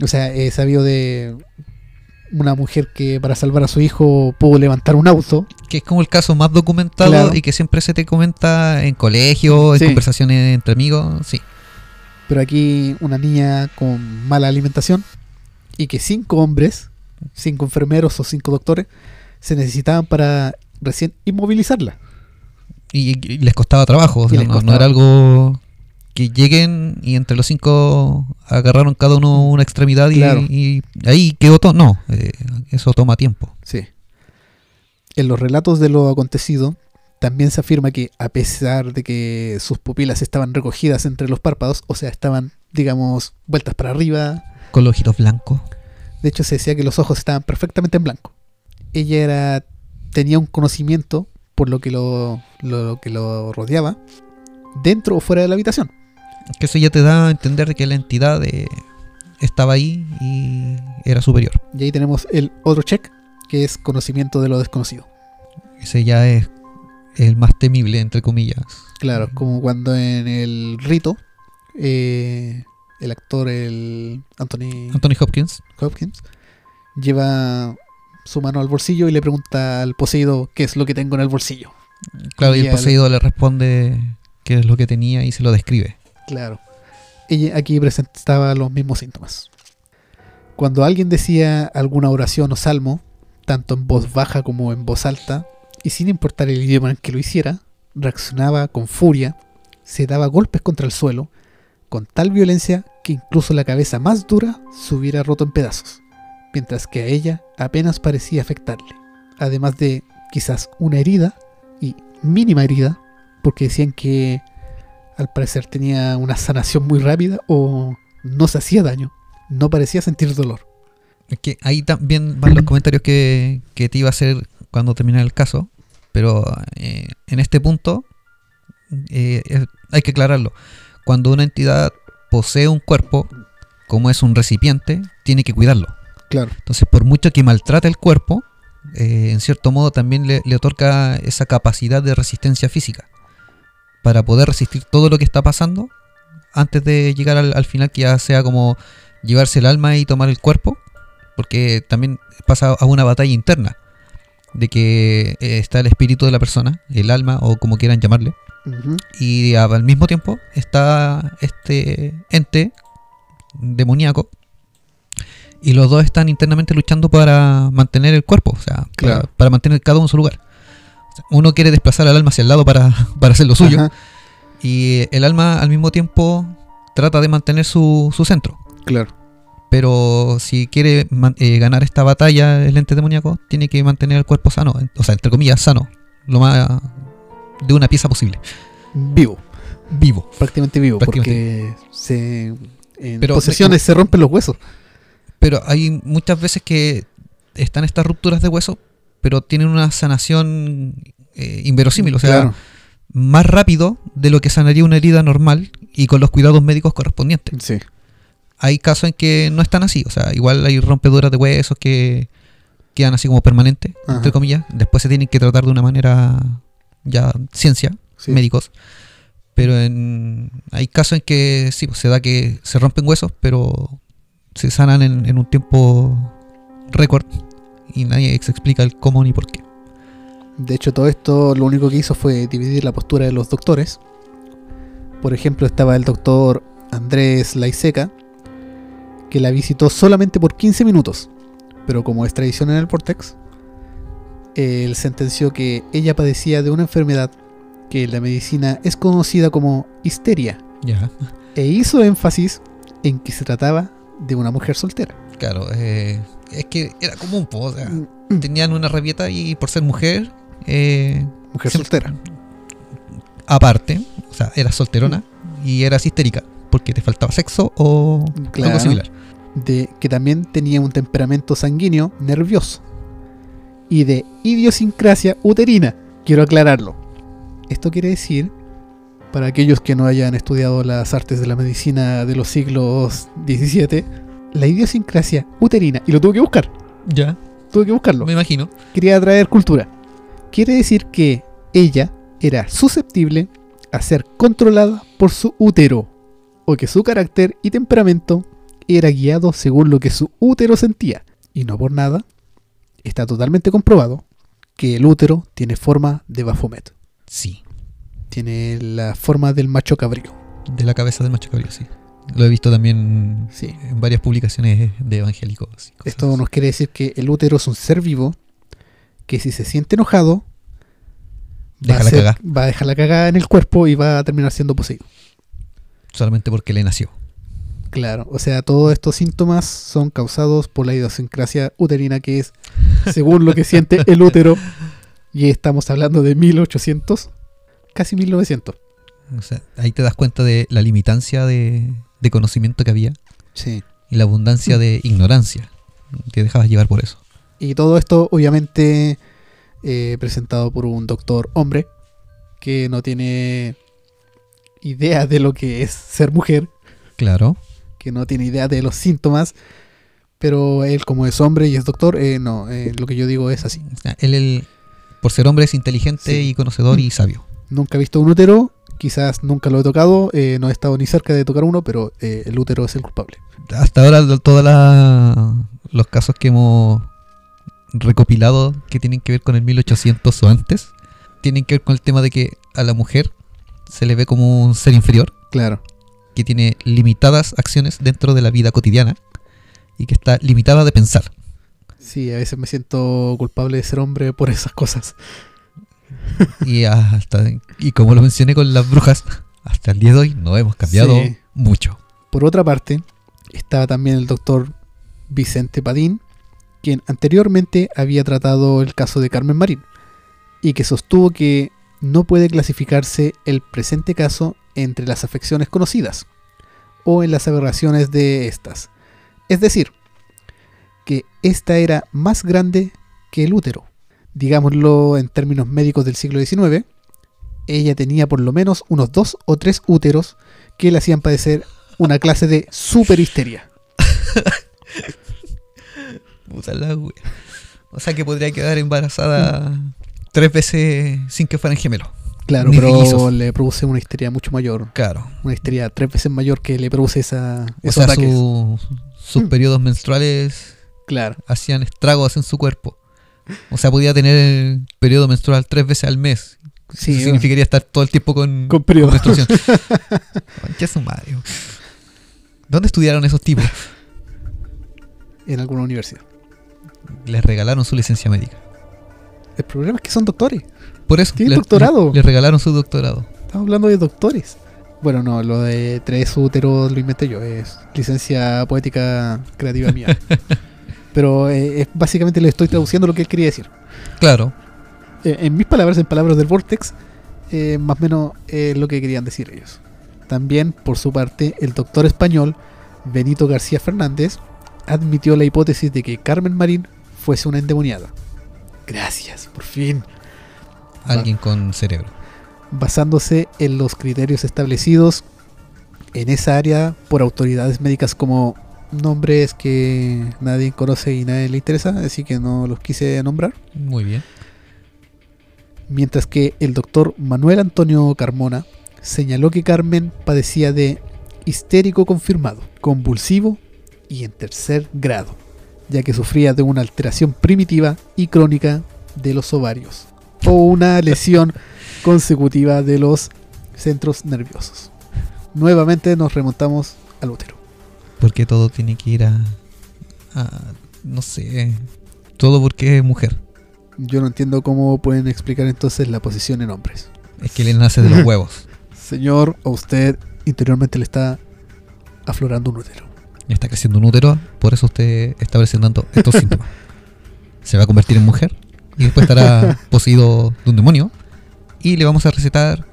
O sea, he sabido de una mujer que para salvar a su hijo pudo levantar un auto. Que es como el caso más documentado Claro. y que siempre se te comenta en colegio, en Sí. conversaciones entre amigos. Sí. Pero aquí una niña con mala alimentación y que cinco hombres, cinco enfermeros o cinco doctores, se necesitaban para recién inmovilizarla. Y, y les costaba trabajo. o sea, les no, era algo que lleguen y entre los cinco agarraron cada uno una extremidad y, Claro. y ahí quedó todo. No, eh, eso toma tiempo. Sí. En los relatos de lo acontecido, también se afirma que a pesar de que sus pupilas estaban recogidas entre los párpados, o sea, estaban, digamos, vueltas para arriba, Con los ojitos blancos. de hecho se decía que los ojos estaban perfectamente en blanco. Ella era tenía un conocimiento por lo que lo, lo que lo rodeaba, dentro o fuera de la habitación. Que eso ya te da a entender que la entidad eh, estaba ahí y era superior. Y ahí tenemos el otro check, que es conocimiento de lo desconocido. Ese ya es el más temible, entre comillas. Claro, como cuando en el rito, eh, el actor, el Anthony Anthony Hopkins. Hopkins, lleva su mano al bolsillo y le pregunta al poseído qué es lo que tengo en el bolsillo. Claro, y Y el poseído le responde qué es lo que tenía y se lo describe. Claro. Ella aquí presentaba los mismos síntomas. Cuando alguien decía alguna oración o salmo, tanto en voz baja como en voz alta, y sin importar el idioma en que lo hiciera, reaccionaba con furia, se daba golpes contra el suelo, con tal violencia que incluso la cabeza más dura se hubiera roto en pedazos, mientras que a ella apenas parecía afectarle, además de quizás una herida, y mínima herida, porque decían que al parecer tenía una sanación muy rápida o no se hacía daño, no parecía sentir dolor. Es que ahí también van los comentarios que, que te iba a hacer cuando terminara el caso, pero eh, en este punto eh, hay que aclararlo. Cuando una entidad posee un cuerpo, como es un recipiente, tiene que cuidarlo. Claro. Entonces, por mucho que maltrate el cuerpo, eh, en cierto modo también le, le otorga esa capacidad de resistencia física para poder resistir todo lo que está pasando antes de llegar al, al final que ya sea como llevarse el alma y tomar el cuerpo, porque también pasa a una batalla interna de que eh, está el espíritu de la persona, el alma o como quieran llamarle, y al mismo tiempo está este ente demoníaco y los dos están internamente luchando para mantener el cuerpo, o sea, Claro. para, para mantener cada uno en su lugar. Uno quiere desplazar al alma hacia el lado para, para hacer lo suyo Ajá, y el alma al mismo tiempo trata de mantener su, su centro. claro. Pero si quiere eh, ganar esta batalla el ente demoníaco, tiene que mantener el cuerpo sano, o sea, entre comillas, sano, lo más de una pieza posible, Vivo, vivo. prácticamente vivo, Prácticamente. porque se, en Pero- posesiones se rompen los huesos. Pero hay muchas veces que están estas rupturas de hueso, pero tienen una sanación eh, inverosímil, o sea, Claro. más rápido de lo que sanaría una herida normal y con los cuidados médicos correspondientes. Sí. Hay casos en que no están así, o sea, igual hay rompeduras de huesos que quedan así como permanentes, Ajá. entre comillas. Después se tienen que tratar de una manera ya ciencia, sí. médicos. Pero en, hay casos en que sí, pues, se da que se rompen huesos, pero se sanan en, en un tiempo récord y nadie se explica el cómo ni por qué. De hecho, todo esto lo único que hizo fue dividir la postura de los doctores. Por ejemplo, estaba el doctor Andrés Laiseca, que la visitó solamente por 15 minutos. Pero como es tradición en el Vortex, él sentenció que ella padecía de una enfermedad que en la medicina es conocida como histeria, Ya. e hizo énfasis en que se trataba de una mujer soltera. Claro, eh, es que era común, po, o sea, Mm. tenían una rabieta y por ser mujer, eh, Mujer soltera. aparte, o sea, eras solterona y eras histérica porque te faltaba sexo o Claro. algo similar. de que también tenía un temperamento sanguíneo nervioso y de idiosincrasia uterina. Quiero aclararlo. Esto quiere decir, para aquellos que no hayan estudiado las artes de la medicina de los siglos XVII, la idiosincrasia uterina, y lo tuve que buscar, Ya, tuve que buscarlo, me imagino. quería traer cultura. quiere decir que ella era susceptible a ser controlada por su útero, o que su carácter y temperamento era guiado según lo que su útero sentía. Y no por nada, está totalmente comprobado que el útero tiene forma de Baphomet. Sí. Tiene la forma del macho cabrío. De la cabeza del macho cabrío, sí. Lo he visto también Sí. en varias publicaciones de evangélicos. Esto nos quiere decir que el útero es un ser vivo que si se siente enojado va a, ser- va a dejar la cagada en el cuerpo y va a terminar siendo poseído. Solamente porque le nació. Claro, o sea, todos estos síntomas son causados por la idiosincrasia uterina que es según lo que siente el útero. Y estamos hablando de 1800, casi 1900. O sea, ahí te das cuenta de la limitancia de, de conocimiento que había Sí. y la abundancia de ignorancia. Te dejabas llevar por eso. Y todo esto, obviamente, eh, presentado por un doctor hombre que no tiene idea de lo que es ser mujer, Claro. que no tiene idea de los síntomas, pero él, como es hombre y es doctor, eh, no, eh, lo que yo digo es así. Sea, Él, él, por ser hombre, es inteligente Sí. y conocedor y sabio. Nunca he visto un útero, quizás nunca lo he tocado, eh, no he estado ni cerca de tocar uno, pero eh, el útero es el culpable. Hasta ahora, todos los casos que hemos recopilado que tienen que ver con el 1800 o antes, tienen que ver con el tema de que a la mujer se le ve como un ser inferior, Claro, que tiene limitadas acciones dentro de la vida cotidiana y que está limitada de pensar. sí, a veces me siento culpable de ser hombre por esas cosas. Y hasta y como lo mencioné con las brujas, hasta el día de hoy no hemos cambiado Sí. mucho. Por otra parte, estaba también el doctor Vicente Padín, quien anteriormente había tratado el caso de Carmen Marín, y que sostuvo que no puede clasificarse el presente caso entre las afecciones conocidas o en las aberraciones de estas. Es decir, que esta era más grande que el útero. Digámoslo en términos médicos del siglo XIX, ella tenía por lo menos unos dos o tres úteros que le hacían padecer una clase de superhisteria. Puta la wea. O sea que podría quedar embarazada tres veces sin que fueran gemelos. Claro, Ni pero le produce una histeria mucho mayor. Claro. Una histeria tres veces mayor que le produce esa, O esos sea, su- sus Mm. periodos menstruales Claro, hacían estragos en su cuerpo. O sea, podía tener el periodo menstrual tres veces al mes. sí, Eso significaría estar todo el tiempo con, Con periodo. menstruación. Concha su madre. ¿Dónde estudiaron esos tipos? en alguna universidad. Les regalaron su licencia médica. El problema es que son doctores. Por eso. Tienen le- doctorado. le- Les regalaron su doctorado. Estamos hablando de doctores. Bueno, no, lo de tres úteros lo inventé yo. Es licencia poética creativa mía. Pero eh, es básicamente le estoy traduciendo lo que él quería decir. Claro. Eh, en mis palabras, en palabras del Vortex, eh, más o menos es lo que querían decir ellos. También, por su parte, el doctor español Benito García Fernández admitió la hipótesis de que Carmen Marín fuese una endemoniada. Gracias, por fin. Alguien con cerebro. Basándose en los criterios establecidos en esa área por autoridades médicas como nombres que nadie conoce y nadie le interesa, así que no los quise nombrar. Muy bien. mientras que el doctor Manuel Antonio Carmona señaló que Carmen padecía de histérico confirmado, convulsivo y en tercer grado, ya que sufría de una alteración primitiva y crónica de los ovarios o una lesión consecutiva de los centros nerviosos. Nuevamente nos remontamos al útero. Porque todo tiene que ir a, a- No sé. Todo porque es mujer. Yo no entiendo cómo pueden explicar entonces la posición en hombres. Es que le nace de los huevos. Señor, a usted interiormente le está aflorando un útero. Le está creciendo un útero. Por eso usted está presentando estos síntomas. Se va a convertir en mujer. Y después estará poseído de un demonio. Y le vamos a recetar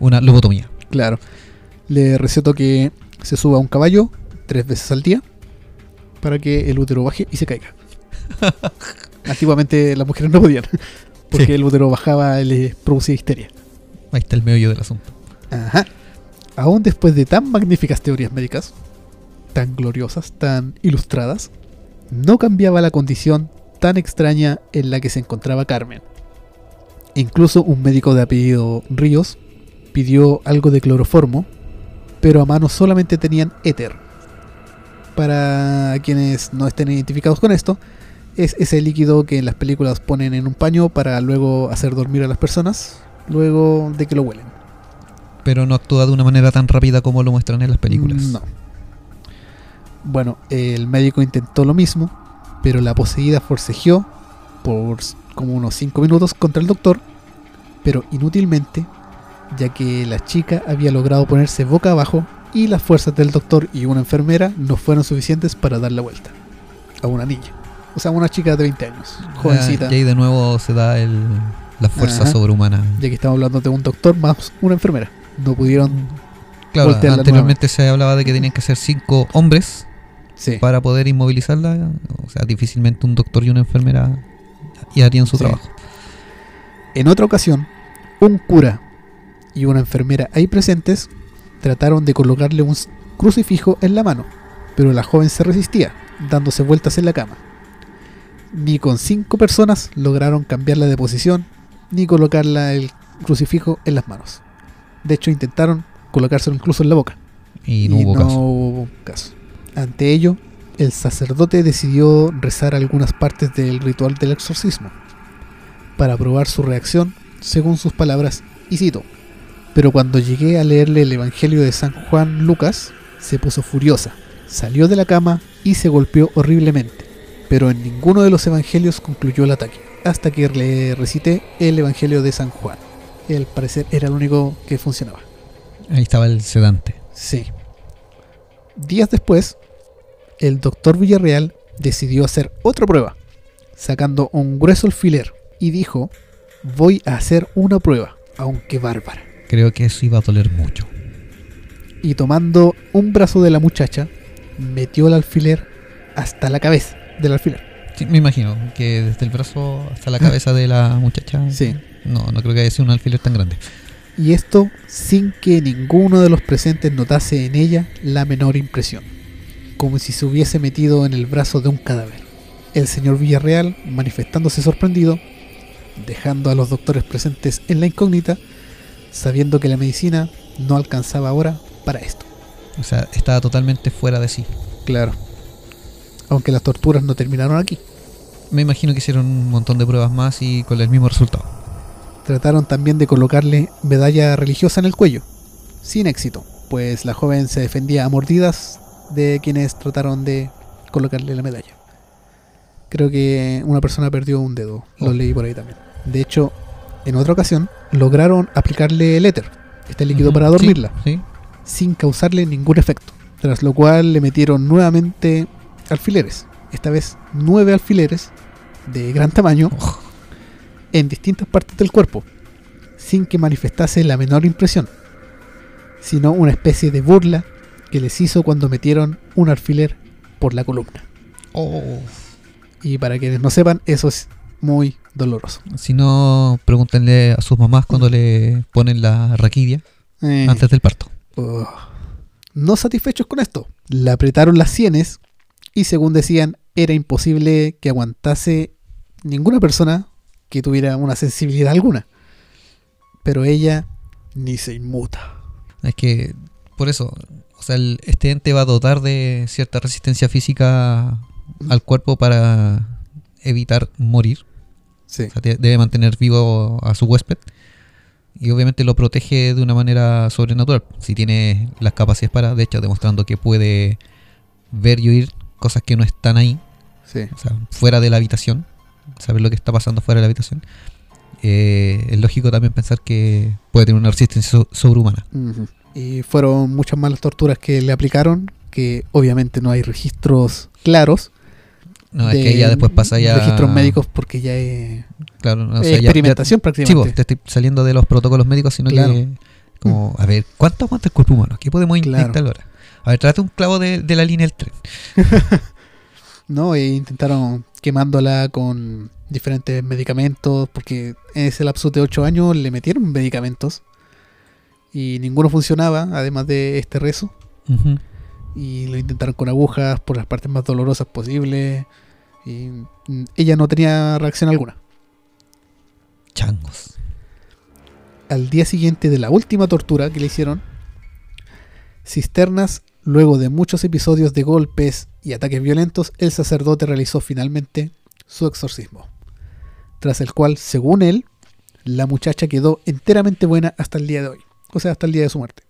una lobotomía. Claro. Le receto que se suba a un caballo tres veces al día para que el útero baje y se caiga. Antiguamente las mujeres no podían, porque Sí. el útero bajaba y les producía histeria. Ahí está el meollo del asunto. Ajá. Aún después de tan magníficas teorías médicas, tan gloriosas, tan ilustradas, no cambiaba la condición tan extraña en la que se encontraba Carmen. Incluso un médico de apellido Ríos pidió algo de cloroformo, pero a mano solamente tenían éter. Para quienes no estén identificados con esto, es ese líquido que en las películas ponen en un paño para luego hacer dormir a las personas, luego de que lo huelen. Pero no actúa de una manera tan rápida como lo muestran en las películas. No. Bueno, el médico intentó lo mismo, pero la poseída forcejeó por como unos 5 minutos contra el doctor, pero inútilmente, ya que la chica había logrado ponerse boca abajo y las fuerzas del doctor y una enfermera no fueron suficientes para dar la vuelta a una niña. O sea, una chica de 20 años, jovencita. Ah, y ahí de nuevo se da el, la fuerza Ajá. sobrehumana. Ya que estamos hablando de un doctor más una enfermera. No pudieron. Claro, anteriormente se hablaba de que tenían que ser cinco hombres Sí. para poder inmovilizarla. O sea, difícilmente un doctor y una enfermera y harían su Sí. trabajo. En otra ocasión, un cura y una enfermera ahí presentes trataron de colocarle un crucifijo en la mano, pero la joven se resistía, dándose vueltas en la cama. Ni con cinco personas lograron cambiarla de posición, ni colocarla el crucifijo en las manos. De hecho, intentaron colocárselo incluso en la boca. Y no hubo caso. hubo caso. Ante ello, el sacerdote decidió rezar algunas partes del ritual del exorcismo para probar su reacción, según sus palabras, y cito, pero cuando llegué a leerle el Evangelio de San Juan Lucas, se puso furiosa, salió de la cama y se golpeó horriblemente, pero en ninguno de los evangelios concluyó el ataque, hasta que le recité el Evangelio de San Juan. Al parecer era el único que funcionaba. Ahí estaba el sedante. Sí. Días después, el doctor Villarreal decidió hacer otra prueba, sacando un grueso alfiler y dijo, voy a hacer una prueba, aunque bárbara. Creo que eso iba a doler mucho. Y tomando un brazo de la muchacha, metió el alfiler hasta la cabeza del alfiler. Sí, me imagino que desde el brazo hasta la cabeza de la muchacha. Sí. No, no creo que haya sido un alfiler tan grande. Y esto sin que ninguno de los presentes notase en ella la menor impresión, como si se hubiese metido en el brazo de un cadáver. El señor Villarreal, manifestándose sorprendido, dejando a los doctores presentes en la incógnita, sabiendo que la medicina no alcanzaba ahora para esto. O sea, estaba totalmente fuera de sí. Claro. Aunque las torturas no terminaron aquí. Me imagino que hicieron un montón de pruebas más y con el mismo resultado. Trataron también de colocarle medalla religiosa en el cuello, sin éxito, pues la joven se defendía a mordidas de quienes trataron de colocarle la medalla. Creo que una persona perdió un dedo, lo Oh. leí por ahí también. De hecho, en otra ocasión lograron aplicarle el éter, este líquido para sí, dormirla, Sí, sin causarle ningún efecto. Tras lo cual le metieron nuevamente alfileres, esta vez nueve alfileres de gran tamaño Oh. en distintas partes del cuerpo, sin que manifestase la menor impresión, sino una especie de burla que les hizo cuando metieron un alfiler por la columna. Oh. Y para quienes no sepan, eso es muy doloroso. Si no, pregúntenle a sus mamás cuando le ponen la raquidia Eh, antes del parto. oh. No satisfechos con esto, le apretaron las sienes y según decían, era imposible que aguantase ninguna persona que tuviera una sensibilidad alguna. Pero ella ni se inmuta. Es que, por eso, o sea, el- este ente va a dotar de cierta resistencia física al cuerpo para evitar morir. Sí. O sea, te- debe mantener vivo a su huésped. Y obviamente lo protege de una manera sobrenatural. Si tiene las capacidades para, de hecho, demostrando que puede ver y oír cosas que no están ahí, Sí. o sea, fuera de la habitación, saber lo que está pasando fuera de la habitación. eh, es lógico también pensar que puede tener una resistencia so- sobrehumana. Y fueron muchas más las torturas que le aplicaron, que obviamente no hay registros claros. No, es de que ya después pasa ya. Registros médicos porque ya es Claro, o es sea, ya- ya- experimentación Sí, prácticamente. vos, te estoy saliendo de los protocolos médicos, sino Claro. que. Como, a ver, ¿cuánto aguanta el cuerpo humano? ¿Qué podemos Claro. intentar ahora? A ver, trate un clavo de, de la línea del tren. ¿no? E intentaron quemándola con diferentes medicamentos, porque en ese lapso de 8 años le metieron medicamentos y ninguno funcionaba, además de este rezo. Ujú. Y lo intentaron con agujas por las partes más dolorosas posibles. Y ella no tenía reacción alguna. Changos. al día siguiente de la última tortura que le hicieron, cisternas, luego de muchos episodios de golpes y ataques violentos, el sacerdote realizó finalmente su exorcismo, tras el cual, según él, la muchacha quedó enteramente buena hasta el día de hoy, o sea, hasta el día de su muerte.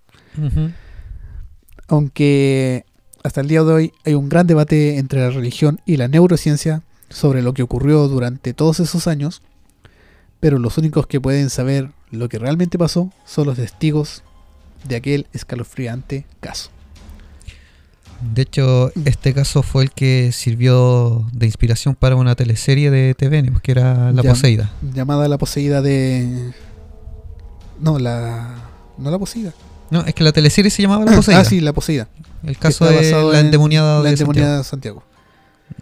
Aunque hasta el día de hoy hay un gran debate entre la religión y la neurociencia sobre lo que ocurrió durante todos esos años, pero los únicos que pueden saber lo que realmente pasó son los testigos de aquel escalofriante caso. De hecho, este caso fue el que sirvió de inspiración para una teleserie de TVN, pues, que era La. Poseída. Llamada la poseída de... No, la... No la poseída. No, es que la teleserie se llamaba La Poseída. Ah, sí, la poseída. El caso de la en endemoniada La de endemoniada de Santiago.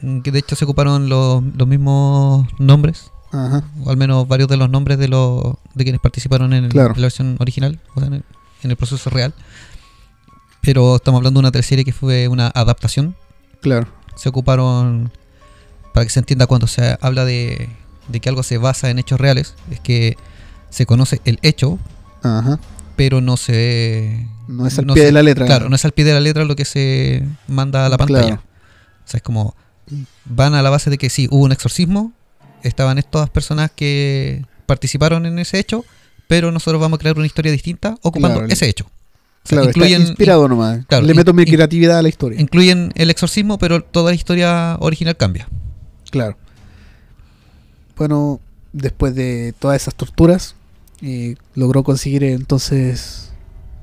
Santiago. Que de hecho se ocuparon los, los mismos nombres, Ajá. o al menos varios de los nombres de los de quienes participaron en, el- Claro. en la versión original, o sea, en el, en el proceso real. Pero estamos hablando de una teleserie que fue una adaptación Claro. se ocuparon, para que se entienda cuando se habla de, de que algo se basa en hechos reales, es que se conoce el hecho, Ajá. Pero no se... No es al no pie se- de la letra. Claro, no es al pie de la letra lo que se manda a la pantalla. Claro. O sea, es como van a la base de que sí, hubo un exorcismo, estaban estas personas que participaron en ese hecho, pero nosotros vamos a crear una historia distinta ocupando Claro. ese hecho. O sea, Claro, está incluyen, inspirado nomás. claro, Le meto in- mi in- creatividad a la historia. incluyen el exorcismo, pero toda la historia original cambia. Claro. Bueno, después de todas esas torturas, eh, logró conseguir entonces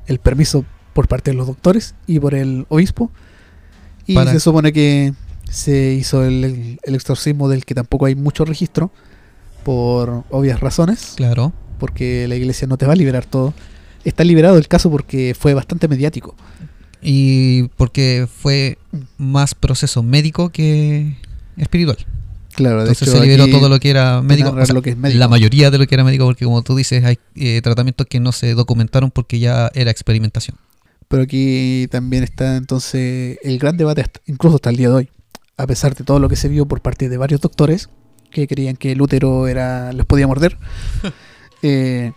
el permiso por parte de los doctores y por el obispo. Y Para- se supone que se hizo el, el- el exorcismo del que tampoco hay mucho registro, por obvias razones, Claro. porque la iglesia no te va a liberar todo. Está liberado el caso porque fue bastante mediático. Y porque fue más proceso médico que espiritual. Claro, de Entonces hecho, se liberó todo lo que era médico. narran o sea, lo que es médico. La mayoría de lo que era médico, porque como tú dices, hay eh, tratamientos que no se documentaron porque ya era experimentación. Pero aquí también está entonces el gran debate, hasta- incluso hasta el día de hoy, a pesar de todo lo que se vio por parte de varios doctores que creían que el útero era, les podía morder. eh,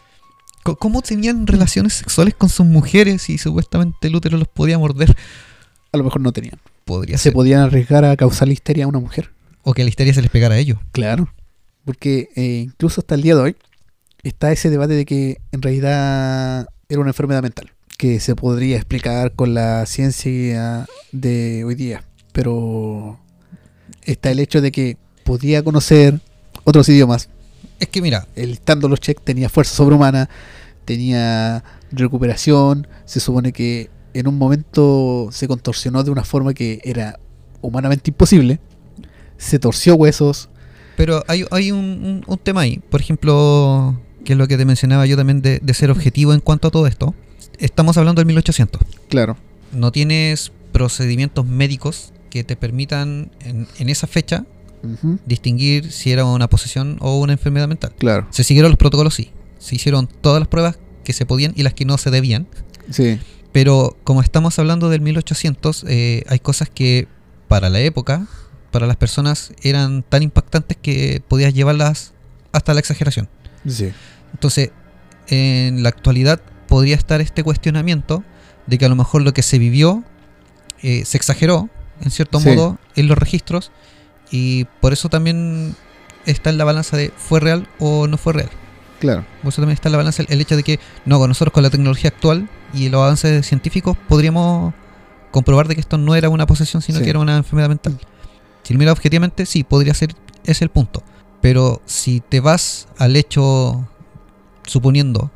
¿Cómo tenían relaciones sexuales con sus mujeres y supuestamente el útero los podía morder? a lo mejor no tenían. Podría Se ser. podían arriesgar a causar histeria a una mujer. O que la histeria se les pegara a ellos. Claro. Porque eh, incluso hasta el día de hoy está ese debate de que en realidad era una enfermedad mental, que se podría explicar con la ciencia de hoy día. Pero está el hecho de que podía conocer otros idiomas, Es que mira, el estando los check tenía fuerza sobrehumana, tenía recuperación, se supone que en un momento se contorsionó de una forma que era humanamente imposible, se torció huesos, pero hay, hay un, un- un tema ahí. Por ejemplo, que es lo que te mencionaba yo también de, de ser objetivo en cuanto a todo esto. Estamos hablando del 1800. claro, No tienes procedimientos médicos que te permitan en, en esa fecha distinguir si era una posesión o una enfermedad mental. claro, Se siguieron los protocolos, sí. Se hicieron todas las pruebas que se podían y las que no se debían. sí, Pero como estamos hablando del 1800, eh, hay cosas que para la época, para las personas, eran tan impactantes que podías llevarlas hasta la exageración. sí, Entonces, en la actualidad podría estar este cuestionamiento de que a lo mejor lo que se vivió eh, se exageró, en cierto Sí. modo, en los registros y por eso también está en la balanza de fue real o no fue real. claro, Por eso también está en la balanza el, el hecho de que no, con nosotros con la tecnología actual y los avances científicos podríamos comprobar de que esto no era una posesión, sino Sí. que era una enfermedad mental. Si lo miras objetivamente, sí, podría ser ese el punto. Pero si te vas al hecho suponiendo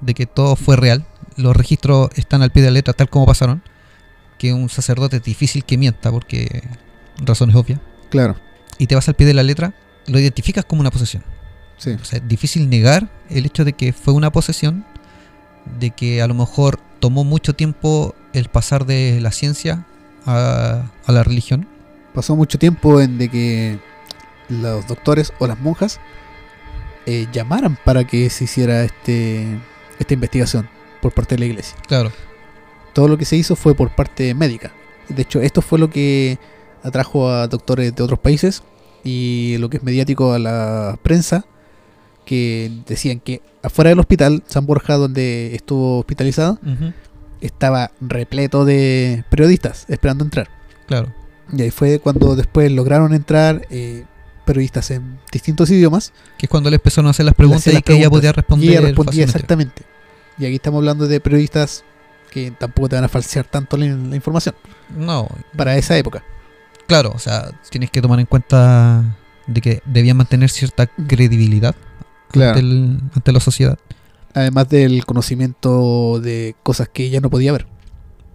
de que todo fue real, los registros están al pie de la letra tal como pasaron, que un sacerdote es difícil que mienta porque razones obvias, claro, y te vas al pie de la letra, lo identificas como una posesión. sí, O sea, es difícil negar el hecho de que fue una posesión, de que a lo mejor tomó mucho tiempo el pasar de la ciencia a, a la religión. Pasó mucho tiempo en de que los doctores o las monjas eh, llamaran para que se hiciera este esta investigación por parte de la iglesia. Claro, todo lo que se hizo fue por parte médica. De hecho, esto fue lo que atrajo a doctores de otros países y lo que es mediático a la prensa, que decían que afuera del hospital, San Borja, donde estuvo hospitalizado, estaba repleto de periodistas esperando entrar. Claro. Y ahí fue cuando después lograron entrar eh, periodistas en distintos idiomas. Que es cuando le empezaron a hacer las preguntas y las que ella podía responder. Y ella respondía exactamente. Y aquí estamos hablando de periodistas que tampoco te van a falsear tanto la, la información No, para esa época. claro, o sea, tienes que tomar en cuenta de que debían mantener cierta credibilidad ante, el- ante la sociedad. Además del conocimiento de cosas que ella no podía ver.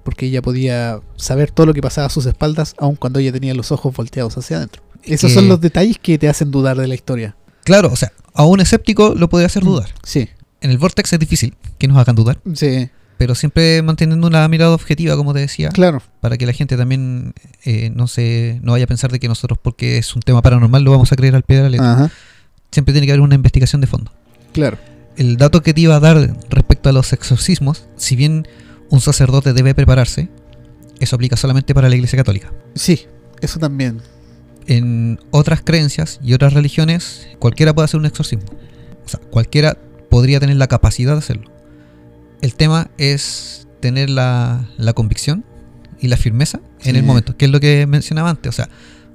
Porque ella podía saber todo lo que pasaba a sus espaldas, aun cuando ella tenía los ojos volteados hacia adentro. Esos son los detalles que te hacen dudar de la historia. Claro, o sea, a un escéptico lo puede hacer dudar. Sí, En el Vortex es difícil que nos hagan dudar, sí, pero siempre manteniendo una mirada objetiva, como te decía, claro. para que la gente también eh, no se no vaya a pensar de que nosotros, porque es un tema paranormal, lo vamos a creer al pie de la letra. Ajá, Siempre tiene que haber una investigación de fondo. claro. El dato que te iba a dar respecto a los exorcismos, si bien un sacerdote debe prepararse, eso aplica solamente para la Iglesia Católica. Sí, eso también. En otras creencias y otras religiones, cualquiera puede hacer un exorcismo. O sea, cualquiera podría tener la capacidad de hacerlo. El tema es tener la, la convicción y la firmeza en el momento, que es lo que mencionaba antes. O sea,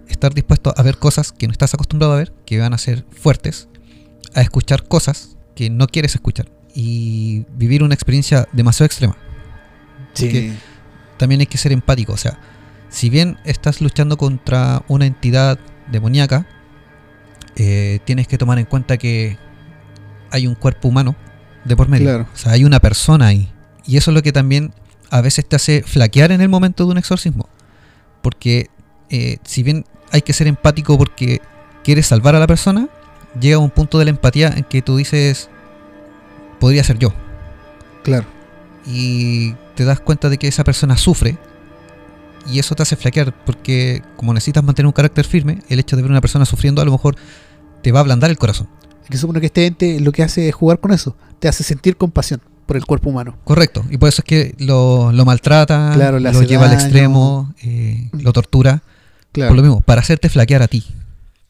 estar dispuesto a ver cosas que no estás acostumbrado a ver, que van a ser fuertes, a escuchar cosas que no quieres escuchar y vivir una experiencia demasiado extrema. Sí, También hay que ser empático. O sea, si bien estás luchando contra una entidad demoníaca, eh, tienes que tomar en cuenta que hay un cuerpo humano de por medio. Claro. O sea, hay una persona ahí. Y eso es lo que también a veces te hace flaquear en el momento de un exorcismo. Porque eh, si bien hay que ser empático porque quieres salvar a la persona, llega un punto de la empatía en que tú dices, podría ser yo. claro. Y te das cuenta de que esa persona sufre. Y eso te hace flaquear porque como necesitas mantener un carácter firme, el hecho de ver a una persona sufriendo a lo mejor te va a ablandar el corazón. Es que supone que este ente lo que hace es jugar con eso. Te hace sentir compasión por el cuerpo humano. Correcto. Y por eso es que lo, lo maltrata, Claro, lo lleva al extremo, eh, lo tortura. Claro. Por lo mismo, para hacerte flaquear a ti,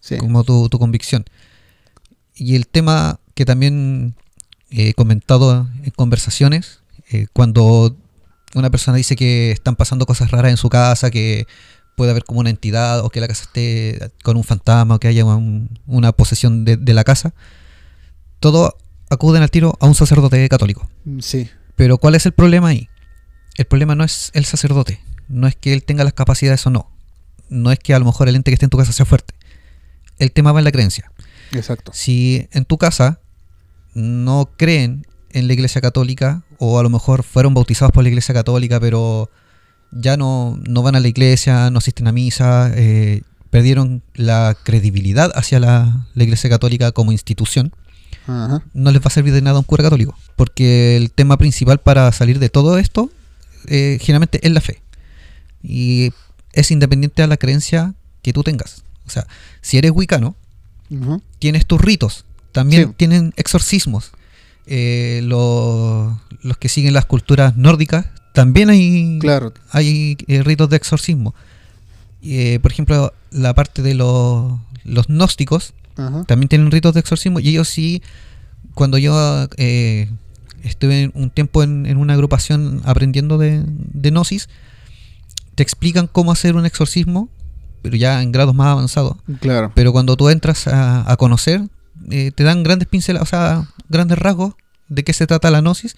Sí. como tu, tu convicción. Y el tema que también he comentado en conversaciones, eh, cuando una persona dice que están pasando cosas raras en su casa, que puede haber como una entidad o que la casa esté con un fantasma o que haya un- una posesión de, de la casa, todo acuden al tiro a un sacerdote católico. Mm, Sí. Pero ¿cuál es el problema ahí? El problema no es el sacerdote, no es que él tenga las capacidades o no, no es que a lo mejor el ente que esté en tu casa sea fuerte. El tema va en la creencia. Exacto. Si en tu casa no creen en la iglesia católica o a lo mejor fueron bautizados por la iglesia católica pero ya no, no van a la iglesia, no asisten a misa, eh, perdieron la credibilidad hacia la, la iglesia católica como institución, Ajá. no les va a servir de nada un cura católico. Porque el tema principal para salir de todo esto, eh, generalmente es la fe. Y es independiente a la creencia que tú tengas. O sea, si eres wicano, tienes tus ritos. También Sí. tienen exorcismos. Eh, lo- los que siguen las culturas nórdicas, también hay, Claro. hay eh, ritos de exorcismo. Eh, por ejemplo, la parte de los, los gnósticos, Ajá. también tienen ritos de exorcismo y ellos sí, cuando yo eh, estuve un tiempo en, en una agrupación aprendiendo de, de Gnosis, te explican cómo hacer un exorcismo, pero ya en grados más avanzados. Claro. Pero cuando tú entras a, a conocer, eh, te dan grandes pinceladas, o sea, grandes rasgos de qué se trata la gnosis.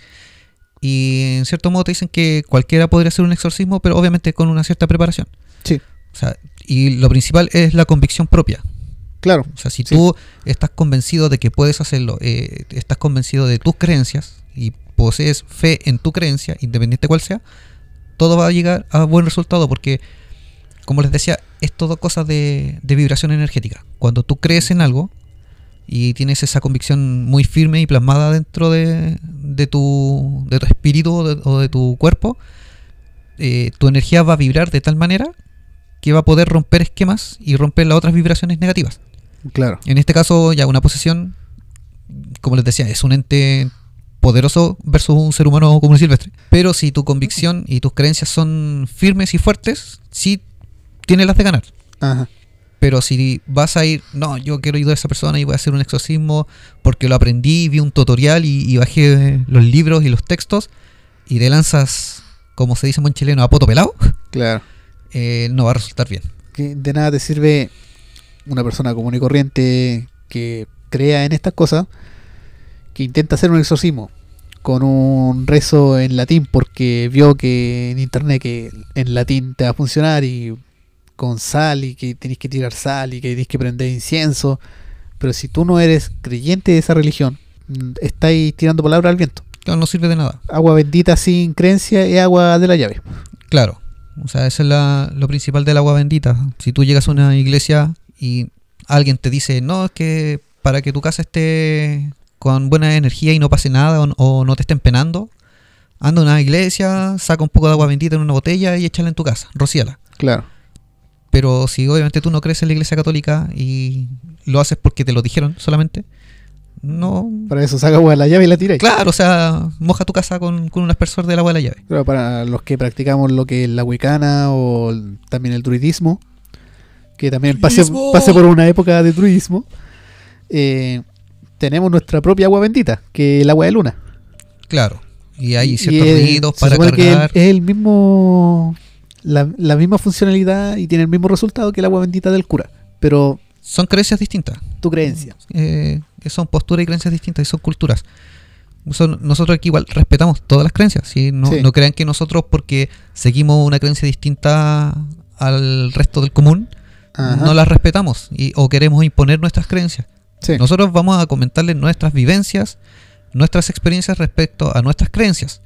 Y en cierto modo te dicen que cualquiera podría hacer un exorcismo, pero obviamente con una cierta preparación. Sí. O sea, y lo principal es la convicción propia. Claro. O sea, si Sí. tú estás convencido de que puedes hacerlo, eh, estás convencido de tus creencias y posees fe en tu creencia, independiente cuál sea, todo va a llegar a buen resultado porque, como les decía, es todo cosa de, de vibración energética. Cuando tú crees en algo y tienes esa convicción muy firme y plasmada dentro de, de tu, de tu espíritu o de, o de tu cuerpo, eh, tu energía va a vibrar de tal manera que va a poder romper esquemas y romper las otras vibraciones negativas. Claro. En este caso, ya una posesión, como les decía, es un ente poderoso versus un ser humano común y silvestre. Pero si tu convicción y tus creencias son firmes y fuertes, sí tienes las de ganar. Ajá. Pero si vas a ir, no, yo quiero ayudar a esa persona y voy a hacer un exorcismo porque lo aprendí, vi un tutorial y, y bajé los libros y los textos y te lanzas, como se dice en buen chileno, a poto pelado, Claro. eh, no va a resultar bien. Que de nada te sirve una persona común y corriente que crea en estas cosas, que intenta hacer un exorcismo con un rezo en latín porque vio que en internet que en latín te va a funcionar y con sal y que tenés que tirar sal y que tenés que prender incienso. Pero si tú no eres creyente de esa religión, mm, estáis tirando palabras al viento. Claro, no sirve de nada. Agua bendita sin creencia es agua de la llave. Claro, o sea, eso es la- lo principal del agua bendita. Si tú llegas a una iglesia y alguien te dice, no, es que para que tu casa esté con buena energía y no pase nada o, o no te estén penando, anda a una iglesia, saca un poco de agua bendita en una botella y échala en tu casa, rocíala. Claro. Pero si obviamente tú no crees en la iglesia católica y lo haces porque te lo dijeron solamente, no... Para eso saca agua de la llave y la tiráis. Claro, o sea, moja tu casa con, con un aspersor del agua de la llave. Claro, para los que practicamos lo que es la wicana o también el druidismo, que también pase, pase por una época de druidismo, eh, tenemos nuestra propia agua bendita, que es el agua de luna. Claro. Y hay Y, ciertos se para supone que cargar. es el mismo, la, la misma funcionalidad y tiene el mismo resultado que el agua bendita del cura, pero Son creencias distintas. tu creencia. eh, que son posturas y creencias distintas y son culturas. Son- nosotros aquí igual respetamos todas las creencias. ¿sí? No, Sí. no crean que nosotros, porque seguimos una creencia distinta al resto del común, Ajá. no las respetamos y, o queremos imponer nuestras creencias. Sí. Nosotros vamos a comentarles nuestras vivencias, nuestras experiencias respecto a nuestras creencias.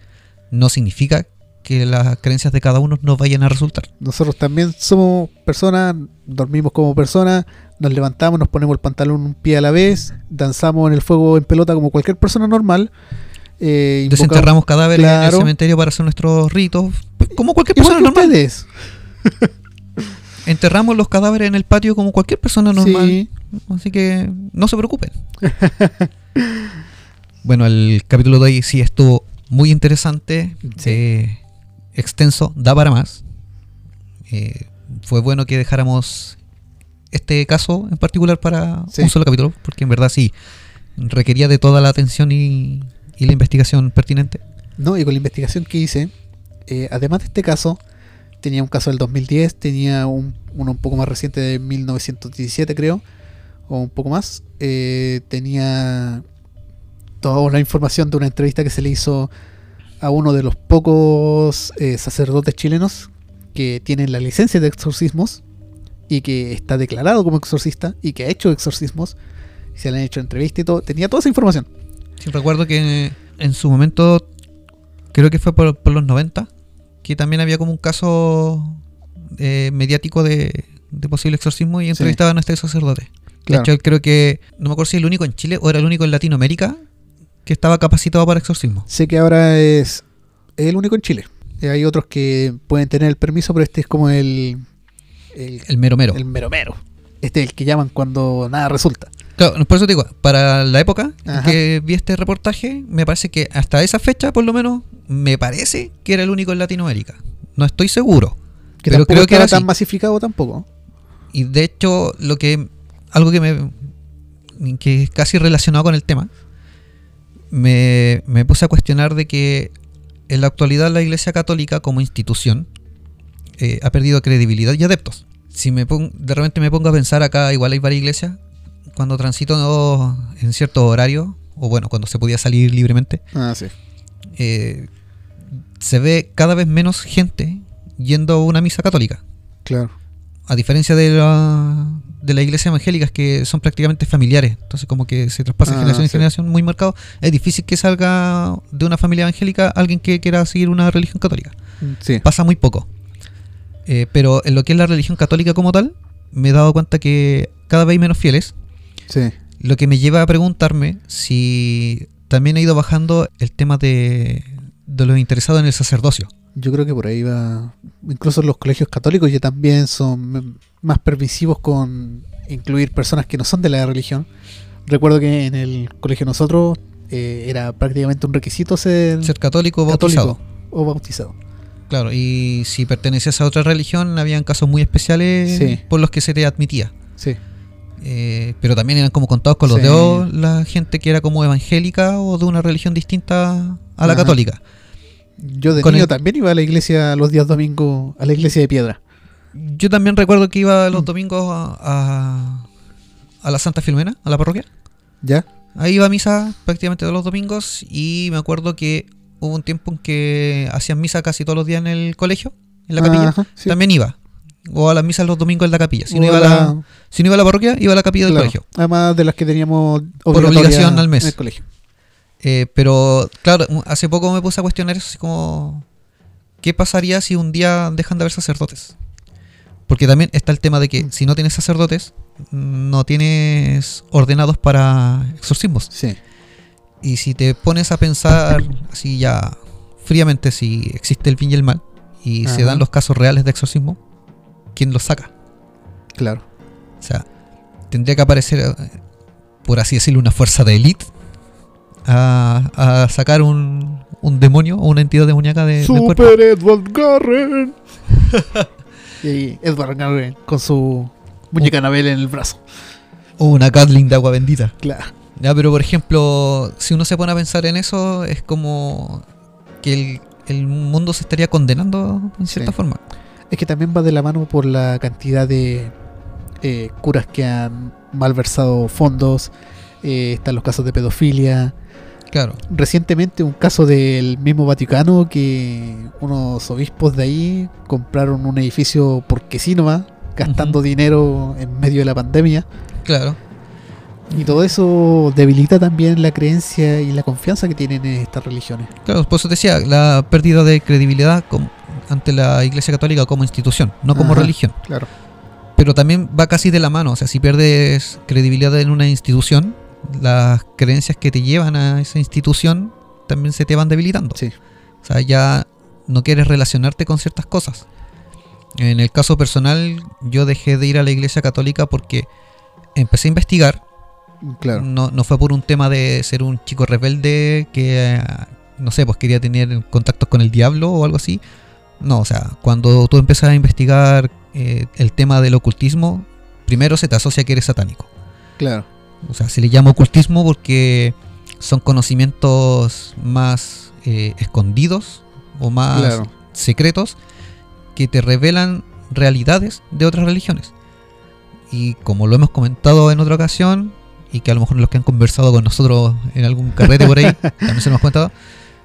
No significa que las creencias de cada uno no vayan a resultar. Nosotros también somos personas, dormimos como personas, nos levantamos, nos ponemos el pantalón un pie a la vez, danzamos en el fuego en pelota como cualquier persona normal. eh, Desenterramos cadáveres en el cementerio para hacer nuestros ritos, como cualquier persona normal. Enterramos los cadáveres en el patio como cualquier persona normal. Sí. Así que no se preocupen. bueno, el capítulo de hoy sí estuvo muy interesante, Sí. eh, extenso, da para más. Eh, fue bueno que dejáramos este caso en particular para Sí. un solo capítulo, porque en verdad sí requería de toda la atención y, y la investigación pertinente. No, y con la investigación que hice, eh, además de este caso, tenía un caso del 2010, tenía un, uno un poco más reciente de 1917 creo, o un poco más. eh, tenía toda la información de una entrevista que se le hizo a uno de los pocos eh, sacerdotes chilenos que tienen la licencia de exorcismos y que está declarado como exorcista y que ha hecho exorcismos. Se le han hecho entrevistas y todo. Tenía toda esa información. Sí, recuerdo que en su momento, creo que fue por, por los 90, que también había como un caso eh, mediático de, de posible exorcismo y entrevistaban a este sacerdote. Claro. De hecho, creo que, no me acuerdo si es el único en Chile o era el único en Latinoamérica que estaba capacitado para exorcismo. Sé que ahora es, el único en Chile. Eh, Hay otros que pueden tener el permiso, pero este es como el, el, El mero mero. el mero mero. Este es el que llaman cuando nada resulta. Claro, por eso te digo, para la época Ajá. que vi este reportaje, me parece que hasta esa fecha, por lo menos, me parece que era el único en Latinoamérica. No estoy seguro. Que Pero creo que era tan así. masificado tampoco. Y de hecho, lo que algo que me que es casi relacionado con el tema, me, me puse a cuestionar de que en la actualidad la Iglesia Católica como institución eh, ha perdido credibilidad y adeptos. Si me de repente me pongo a pensar acá, igual hay varias iglesias, cuando transito en cierto horario, o bueno, cuando se podía salir libremente, Ah, sí. eh, se ve cada vez menos gente yendo a una misa católica. Claro. A diferencia de la, de la iglesia evangélica, que son prácticamente familiares. Entonces, como que se traspasa de Ah, generación en sí. generación muy marcado. Es difícil que salga de una familia evangélica alguien que quiera seguir una religión católica. Sí. Pasa muy poco. Eh, pero en lo que es la religión católica como tal, me he dado cuenta que cada vez hay menos fieles. Sí. Lo que me lleva a preguntarme si también ha ido bajando el tema de, de los interesados en el sacerdocio. Yo creo que por ahí va. Incluso los colegios católicos ya también son más permisivos con incluir personas que no son de la religión. Recuerdo que en el colegio nosotros eh, era prácticamente un requisito ser, Ser católico o bautizado. católico o bautizado. Claro, y si pertenecías a otra religión, habían casos muy especiales Sí. por los que se te admitía. Sí. eh, pero también eran como contados con los Sí. dedos la gente que era como evangélica o de una religión distinta a la Ajá. católica. Yo de Con niño el- también iba a la iglesia los días domingos, a la iglesia de piedra. Yo también recuerdo que iba los domingos a, a, a la Santa Filomena, a la parroquia. ¿Ya? Ahí iba a misa prácticamente todos los domingos y me acuerdo que hubo un tiempo en que hacían misa casi todos los días en el colegio, en la capilla. Ajá, sí. También iba. O a las misas los domingos en la capilla. Si no, iba a la- la, si no iba a la parroquia, iba a la capilla del claro, colegio. Además de las que teníamos Por obligación al mes. En el colegio. Eh, pero claro, hace poco me puse a cuestionar eso, así como, ¿qué pasaría si un día dejan de haber sacerdotes? Porque también está el tema de que Mm. si no tienes sacerdotes, no tienes ordenados para exorcismos. Sí. Y si te pones a pensar así ya fríamente si existe el bien y el mal y se dan los casos reales de exorcismo, ¿quién los saca? Claro. O sea, tendría que aparecer, eh, por así decirlo, una fuerza de élite a, a sacar un, un demonio o una entidad demoníaca de, cuerpo. Super Edward Garren. y Edward Garren con su muñeca Anabel en el brazo. O una Gatling de agua bendita. Claro. Ya, pero por ejemplo, si uno se pone a pensar en eso, es como que el, el mundo se estaría condenando en cierta Sí. forma. Es que también va de la mano por la cantidad de eh, curas que han malversado fondos. eh, están los casos de pedofilia. Claro. Recientemente un caso del mismo Vaticano que unos obispos de ahí compraron un edificio porque sí nomás, gastando Ujú. dinero en medio de la pandemia. Claro. Y todo eso debilita también la creencia y la confianza que tienen en estas religiones. Claro, por eso te decía, la pérdida de credibilidad ante la Iglesia Católica como institución, no como Ajá. religión. Claro. Pero también va casi de la mano, o sea, si pierdes credibilidad en una institución, las creencias que te llevan a esa institución también se te van debilitando. Sí. O sea, ya no quieres relacionarte con ciertas cosas. En el caso personal, yo dejé de ir a la Iglesia Católica porque empecé a investigar Claro. no, no fue por un tema de ser un chico rebelde que, eh, no sé, pues quería tener contactos con el diablo o algo así. No, o sea, cuando tú empiezas a investigar eh, el tema del ocultismo, primero se te asocia que eres satánico. Claro. O sea, se le llama ocultismo porque son conocimientos más eh, escondidos o más Claro. secretos que te revelan realidades de otras religiones. Y como lo hemos comentado en otra ocasión, y que a lo mejor los que han conversado con nosotros en algún carrete por ahí, también se nos ha comentado,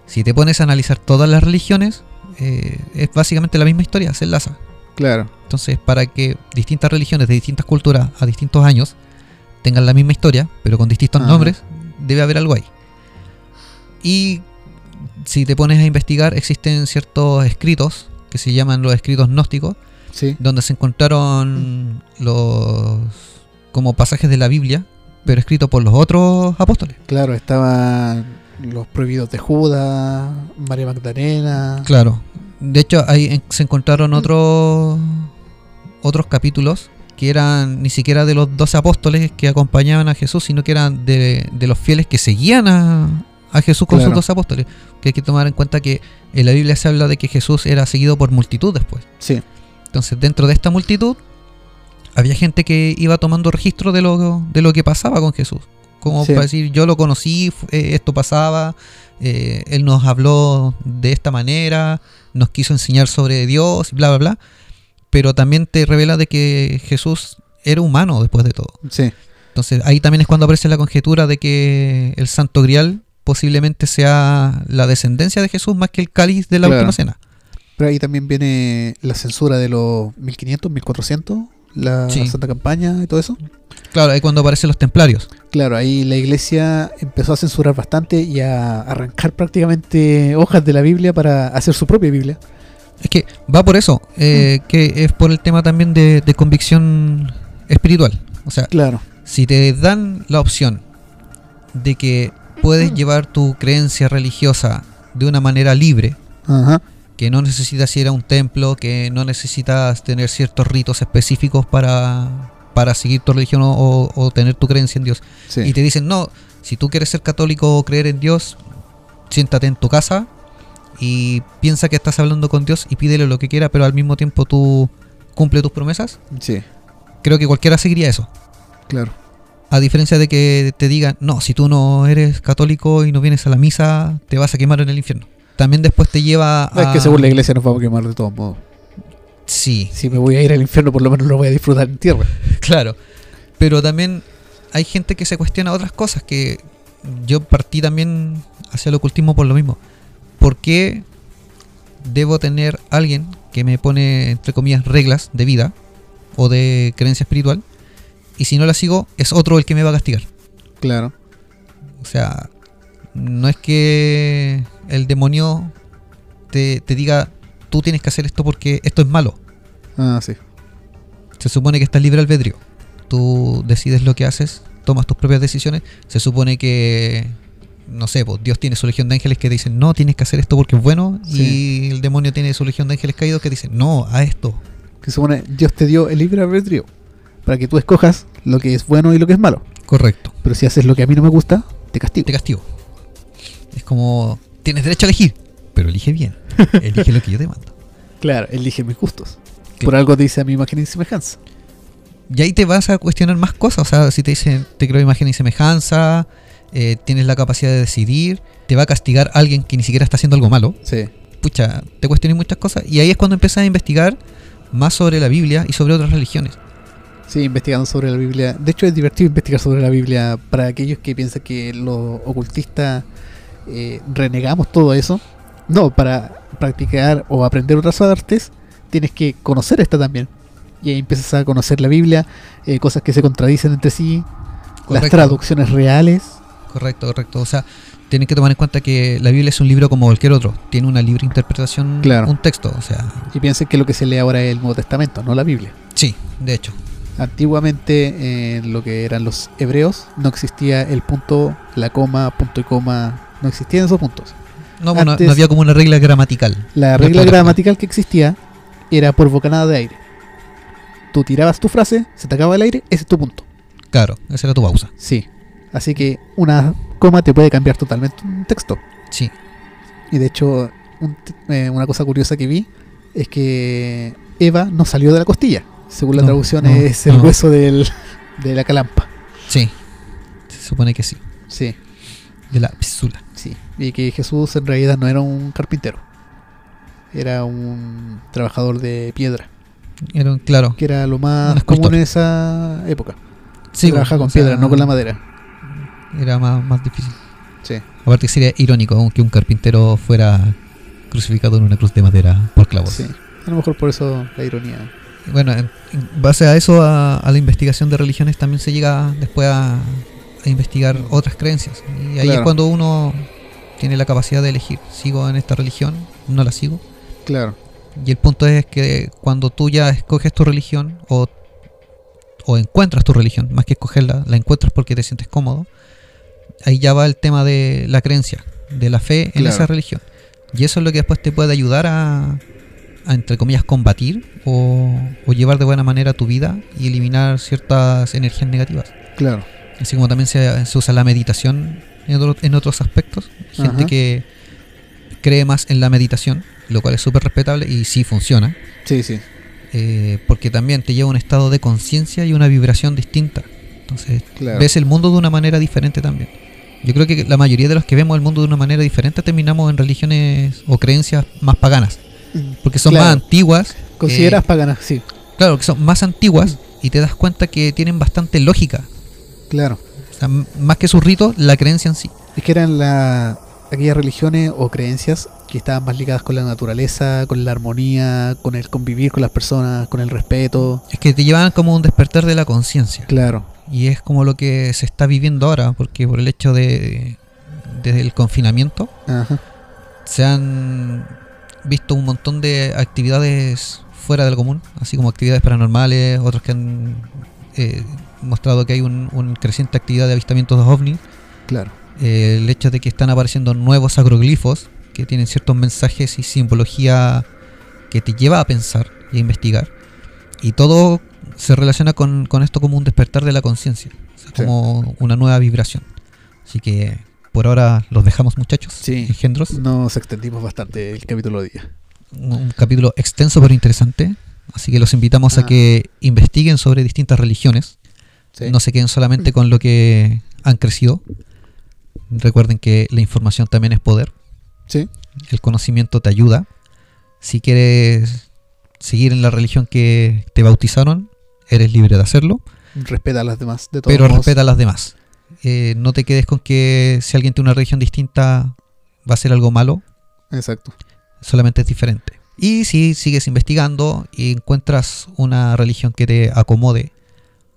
si te pones a analizar todas las religiones, eh, es básicamente la misma historia, se enlaza. Claro. Entonces, para que distintas religiones de distintas culturas a distintos años tengan la misma historia, pero con distintos nombres, debe haber algo ahí. Y si te pones a investigar, existen ciertos escritos que se llaman los escritos gnósticos, Sí. donde se encontraron los como pasajes de la Biblia, pero escritos por los otros apóstoles. Claro, estaban los prohibidos de Judas, María Magdalena. Claro. De hecho, ahí se encontraron otros otros capítulos que eran ni siquiera de los doce apóstoles que acompañaban a Jesús, sino que eran de, de los fieles que seguían a, a Jesús con Claro. sus doce apóstoles. Que hay que tomar en cuenta que en la Biblia se habla de que Jesús era seguido por multitud después. Sí. Entonces, dentro de esta multitud, había gente que iba tomando registro de lo, de lo que pasaba con Jesús. Como Sí. para decir, yo lo conocí, eh, esto pasaba, eh, él nos habló de esta manera, nos quiso enseñar sobre Dios, bla, bla, bla. Pero también te revela de que Jesús era humano después de todo. Sí. Entonces, ahí también es cuando aparece la conjetura de que el Santo Grial posiblemente sea la descendencia de Jesús más que el cáliz de la Claro. última cena. Pero ahí también viene la censura de los 1500, 1400, la Sí. Santa Campaña y todo eso. Claro, ahí cuando aparecen los templarios. Claro, ahí la iglesia empezó a censurar bastante y a arrancar prácticamente hojas de la Biblia para hacer su propia Biblia. Es que va por eso, eh, que es por el tema también de, de convicción espiritual. O sea, Claro. si te dan la opción de que puedes llevar tu creencia religiosa de una manera libre, Ajá. que no necesitas ir a un templo, que no necesitas tener ciertos ritos específicos para, para seguir tu religión o, o tener tu creencia en Dios. Sí. Y te dicen, no, si tú quieres ser católico o creer en Dios, siéntate en tu casa y piensa que estás hablando con Dios y pídele lo que quiera, pero al mismo tiempo tú cumple tus promesas. Sí. creo que cualquiera seguiría eso. Claro. A diferencia de que te digan, no, si tú no eres católico y no vienes a la misa, te vas a quemar en el infierno. También después te lleva a... Es que según la iglesia nos vamos a quemar de todos modos. Sí, Si me voy a ir al infierno, por lo menos lo voy a disfrutar en tierra. claro. Pero también hay gente que se cuestiona otras cosas, que yo partí también hacia el ocultismo por lo mismo. ¿Por qué debo tener alguien que me pone, entre comillas, reglas de vida o de creencia espiritual? Y si no la sigo, es otro el que me va a castigar. Claro. O sea, no es que el demonio te, te diga, tú tienes que hacer esto porque esto es malo. Ah, sí. Se supone que estás libre albedrío. Tú decides lo que haces, tomas tus propias decisiones. Se supone que, no sé, pues, Dios tiene su legión de ángeles que dicen, no, tienes que hacer esto porque es bueno. Sí. Y el demonio tiene su legión de ángeles caídos que dicen, no, a esto. Que supone Dios te dio el libre albedrío para que tú escojas lo que es bueno y lo que es malo. Correcto. Pero si haces lo que a mí no me gusta, te castigo. Te castigo. Es como, tienes derecho a elegir, pero elige bien. Elige lo que yo te mando. Claro, elige mis gustos. Por algo te dice a mi imagen y semejanza. Y ahí te vas a cuestionar más cosas. O sea, si te dicen, te creo imagen y semejanza, eh, tienes la capacidad de decidir, te va a castigar alguien que ni siquiera está haciendo algo malo. Sí. Pucha, te cuestionas muchas cosas. Y ahí es cuando empiezas a investigar más sobre la Biblia y sobre otras religiones. Sí, investigando sobre la Biblia. De hecho, es divertido investigar sobre la Biblia para aquellos que piensan que los ocultistas eh, renegamos todo eso. No, para practicar o aprender otras artes, tienes que conocer esta también. Y ahí empiezas a conocer la Biblia, eh, cosas que se contradicen entre sí, las traducciones reales. Correcto, correcto. O sea, tienes que tomar en cuenta que la Biblia es un libro como cualquier otro. Tiene una libre interpretación, Claro. un texto. O sea, Y piensen que lo que se lee ahora es el Nuevo Testamento, no la Biblia. sí, de hecho. Antiguamente, eh, en lo que eran los hebreos, no existía el punto, la coma, punto y coma, no existían esos puntos. No, bueno, Antes- no había como una regla gramatical. La regla gramatical que existía era por bocanada de aire. Tú tirabas tu frase, se te acaba el aire, ese es tu punto. Claro, esa era tu pausa. Sí. Así que una coma te puede cambiar totalmente un texto. Sí. Y de hecho, un eh, una cosa curiosa que vi es que Eva no salió de la costilla. Según la No, traducción, no, es el no. hueso del, de la calampa. Sí. Se supone que sí. Sí, De la písula. sí. Y que Jesús en realidad no era un carpintero. Era un trabajador de piedra. Era un- claro. Que era lo más común en esa época. Sí, trabaja con o sea, piedra, no con la madera. Era más, más difícil. Sí. Aparte que sería irónico aunque un carpintero fuera crucificado en una cruz de madera por clavos. Sí. A lo mejor por eso la ironía. Bueno, en, en base a eso, a, a la investigación de religiones, también se llega después a, a investigar otras creencias. Y ahí es cuando uno tiene la capacidad de elegir. ¿Sigo en esta religión? ¿No la sigo? Claro. Y el punto es que cuando tú ya escoges tu religión o, o encuentras tu religión, más que escogerla, la encuentras porque te sientes cómodo, ahí ya va el tema de la creencia, de la fe en Claro. esa religión. Y eso es lo que después te puede ayudar a, a, entre comillas, combatir o, o llevar de buena manera tu vida y eliminar ciertas energías negativas. Claro. Así como también se, se usa la meditación en, otro- en otros aspectos. Gente Ajá. que cree más en la meditación, lo cual es súper respetable y sí funciona. Sí, sí. eh, porque también te lleva a un estado de conciencia y una vibración distinta. Entonces, Claro. ves el mundo de una manera diferente también. Yo creo que la mayoría de los que vemos el mundo de una manera diferente terminamos en religiones o creencias más paganas. Porque son Claro. más antiguas. ¿Consideras eh, paganas? Sí. claro, que son más antiguas y te das cuenta que tienen bastante lógica. Claro. O sea, m- más que sus ritos, la creencia en sí. Es que eran la, aquellas religiones o creencias que estaban más ligadas con la naturaleza, con la armonía, con el convivir con las personas, con el respeto. Es que te llevan como un despertar de la conciencia. Claro. Y es como lo que se está viviendo ahora, porque por el hecho de desde el confinamiento Ajá. se han visto un montón de actividades fuera del común, así como actividades paranormales, otros que han eh, mostrado que hay un, un creciente actividad de avistamientos de ovnis, Claro. eh, el hecho de que están apareciendo nuevos agroglifos que tienen ciertos mensajes y simbología que te lleva a pensar y a investigar, y todo se relaciona con, con esto como un despertar de la conciencia, o sea, Sí. como una nueva vibración. Así que por ahora los dejamos muchachos, Sí. engendros Nos extendimos bastante el capítulo de día. un capítulo extenso pero interesante. Así que los invitamos Ah. a que investiguen sobre distintas religiones. Sí. No se queden solamente con lo que han crecido. Recuerden que la información también es poder. Sí. El conocimiento te ayuda. Si quieres seguir en la religión que te bautizaron, eres libre de hacerlo. Respeta a las demás. De todos pero modos. respeta a las demás. Eh, no te quedes con que si alguien tiene una religión distinta va a ser algo malo. Exacto. Solamente es diferente. Y si sigues investigando y encuentras una religión que te acomode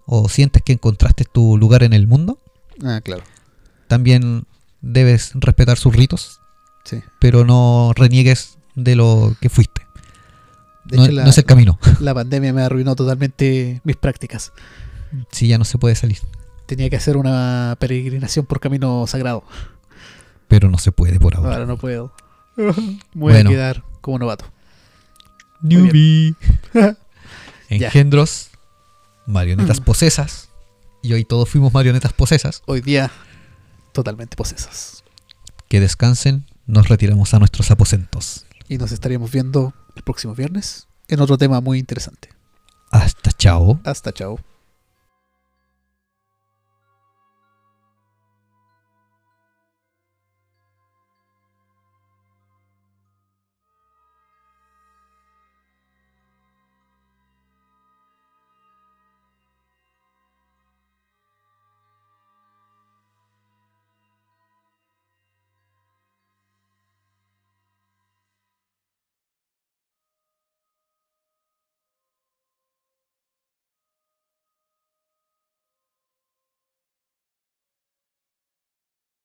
o sientes que encontraste tu lugar en el mundo, Ah, claro. también debes respetar sus ritos, Sí. pero no reniegues de lo que fuiste. De No, hecho, la, no es el camino, la pandemia me arruinó totalmente mis prácticas. si ya no se puede salir. Tenía que hacer una peregrinación por camino sagrado. Pero no se puede por ahora. Ahora no puedo. Me voy Bueno. a quedar como novato. Newbie. Engendros, marionetas Mm. posesas. Y hoy todos fuimos marionetas posesas. Hoy día, totalmente posesas. Que descansen, nos retiramos a nuestros aposentos. Y nos estaríamos viendo el próximo viernes en otro tema muy interesante. Hasta chao. Hasta chao.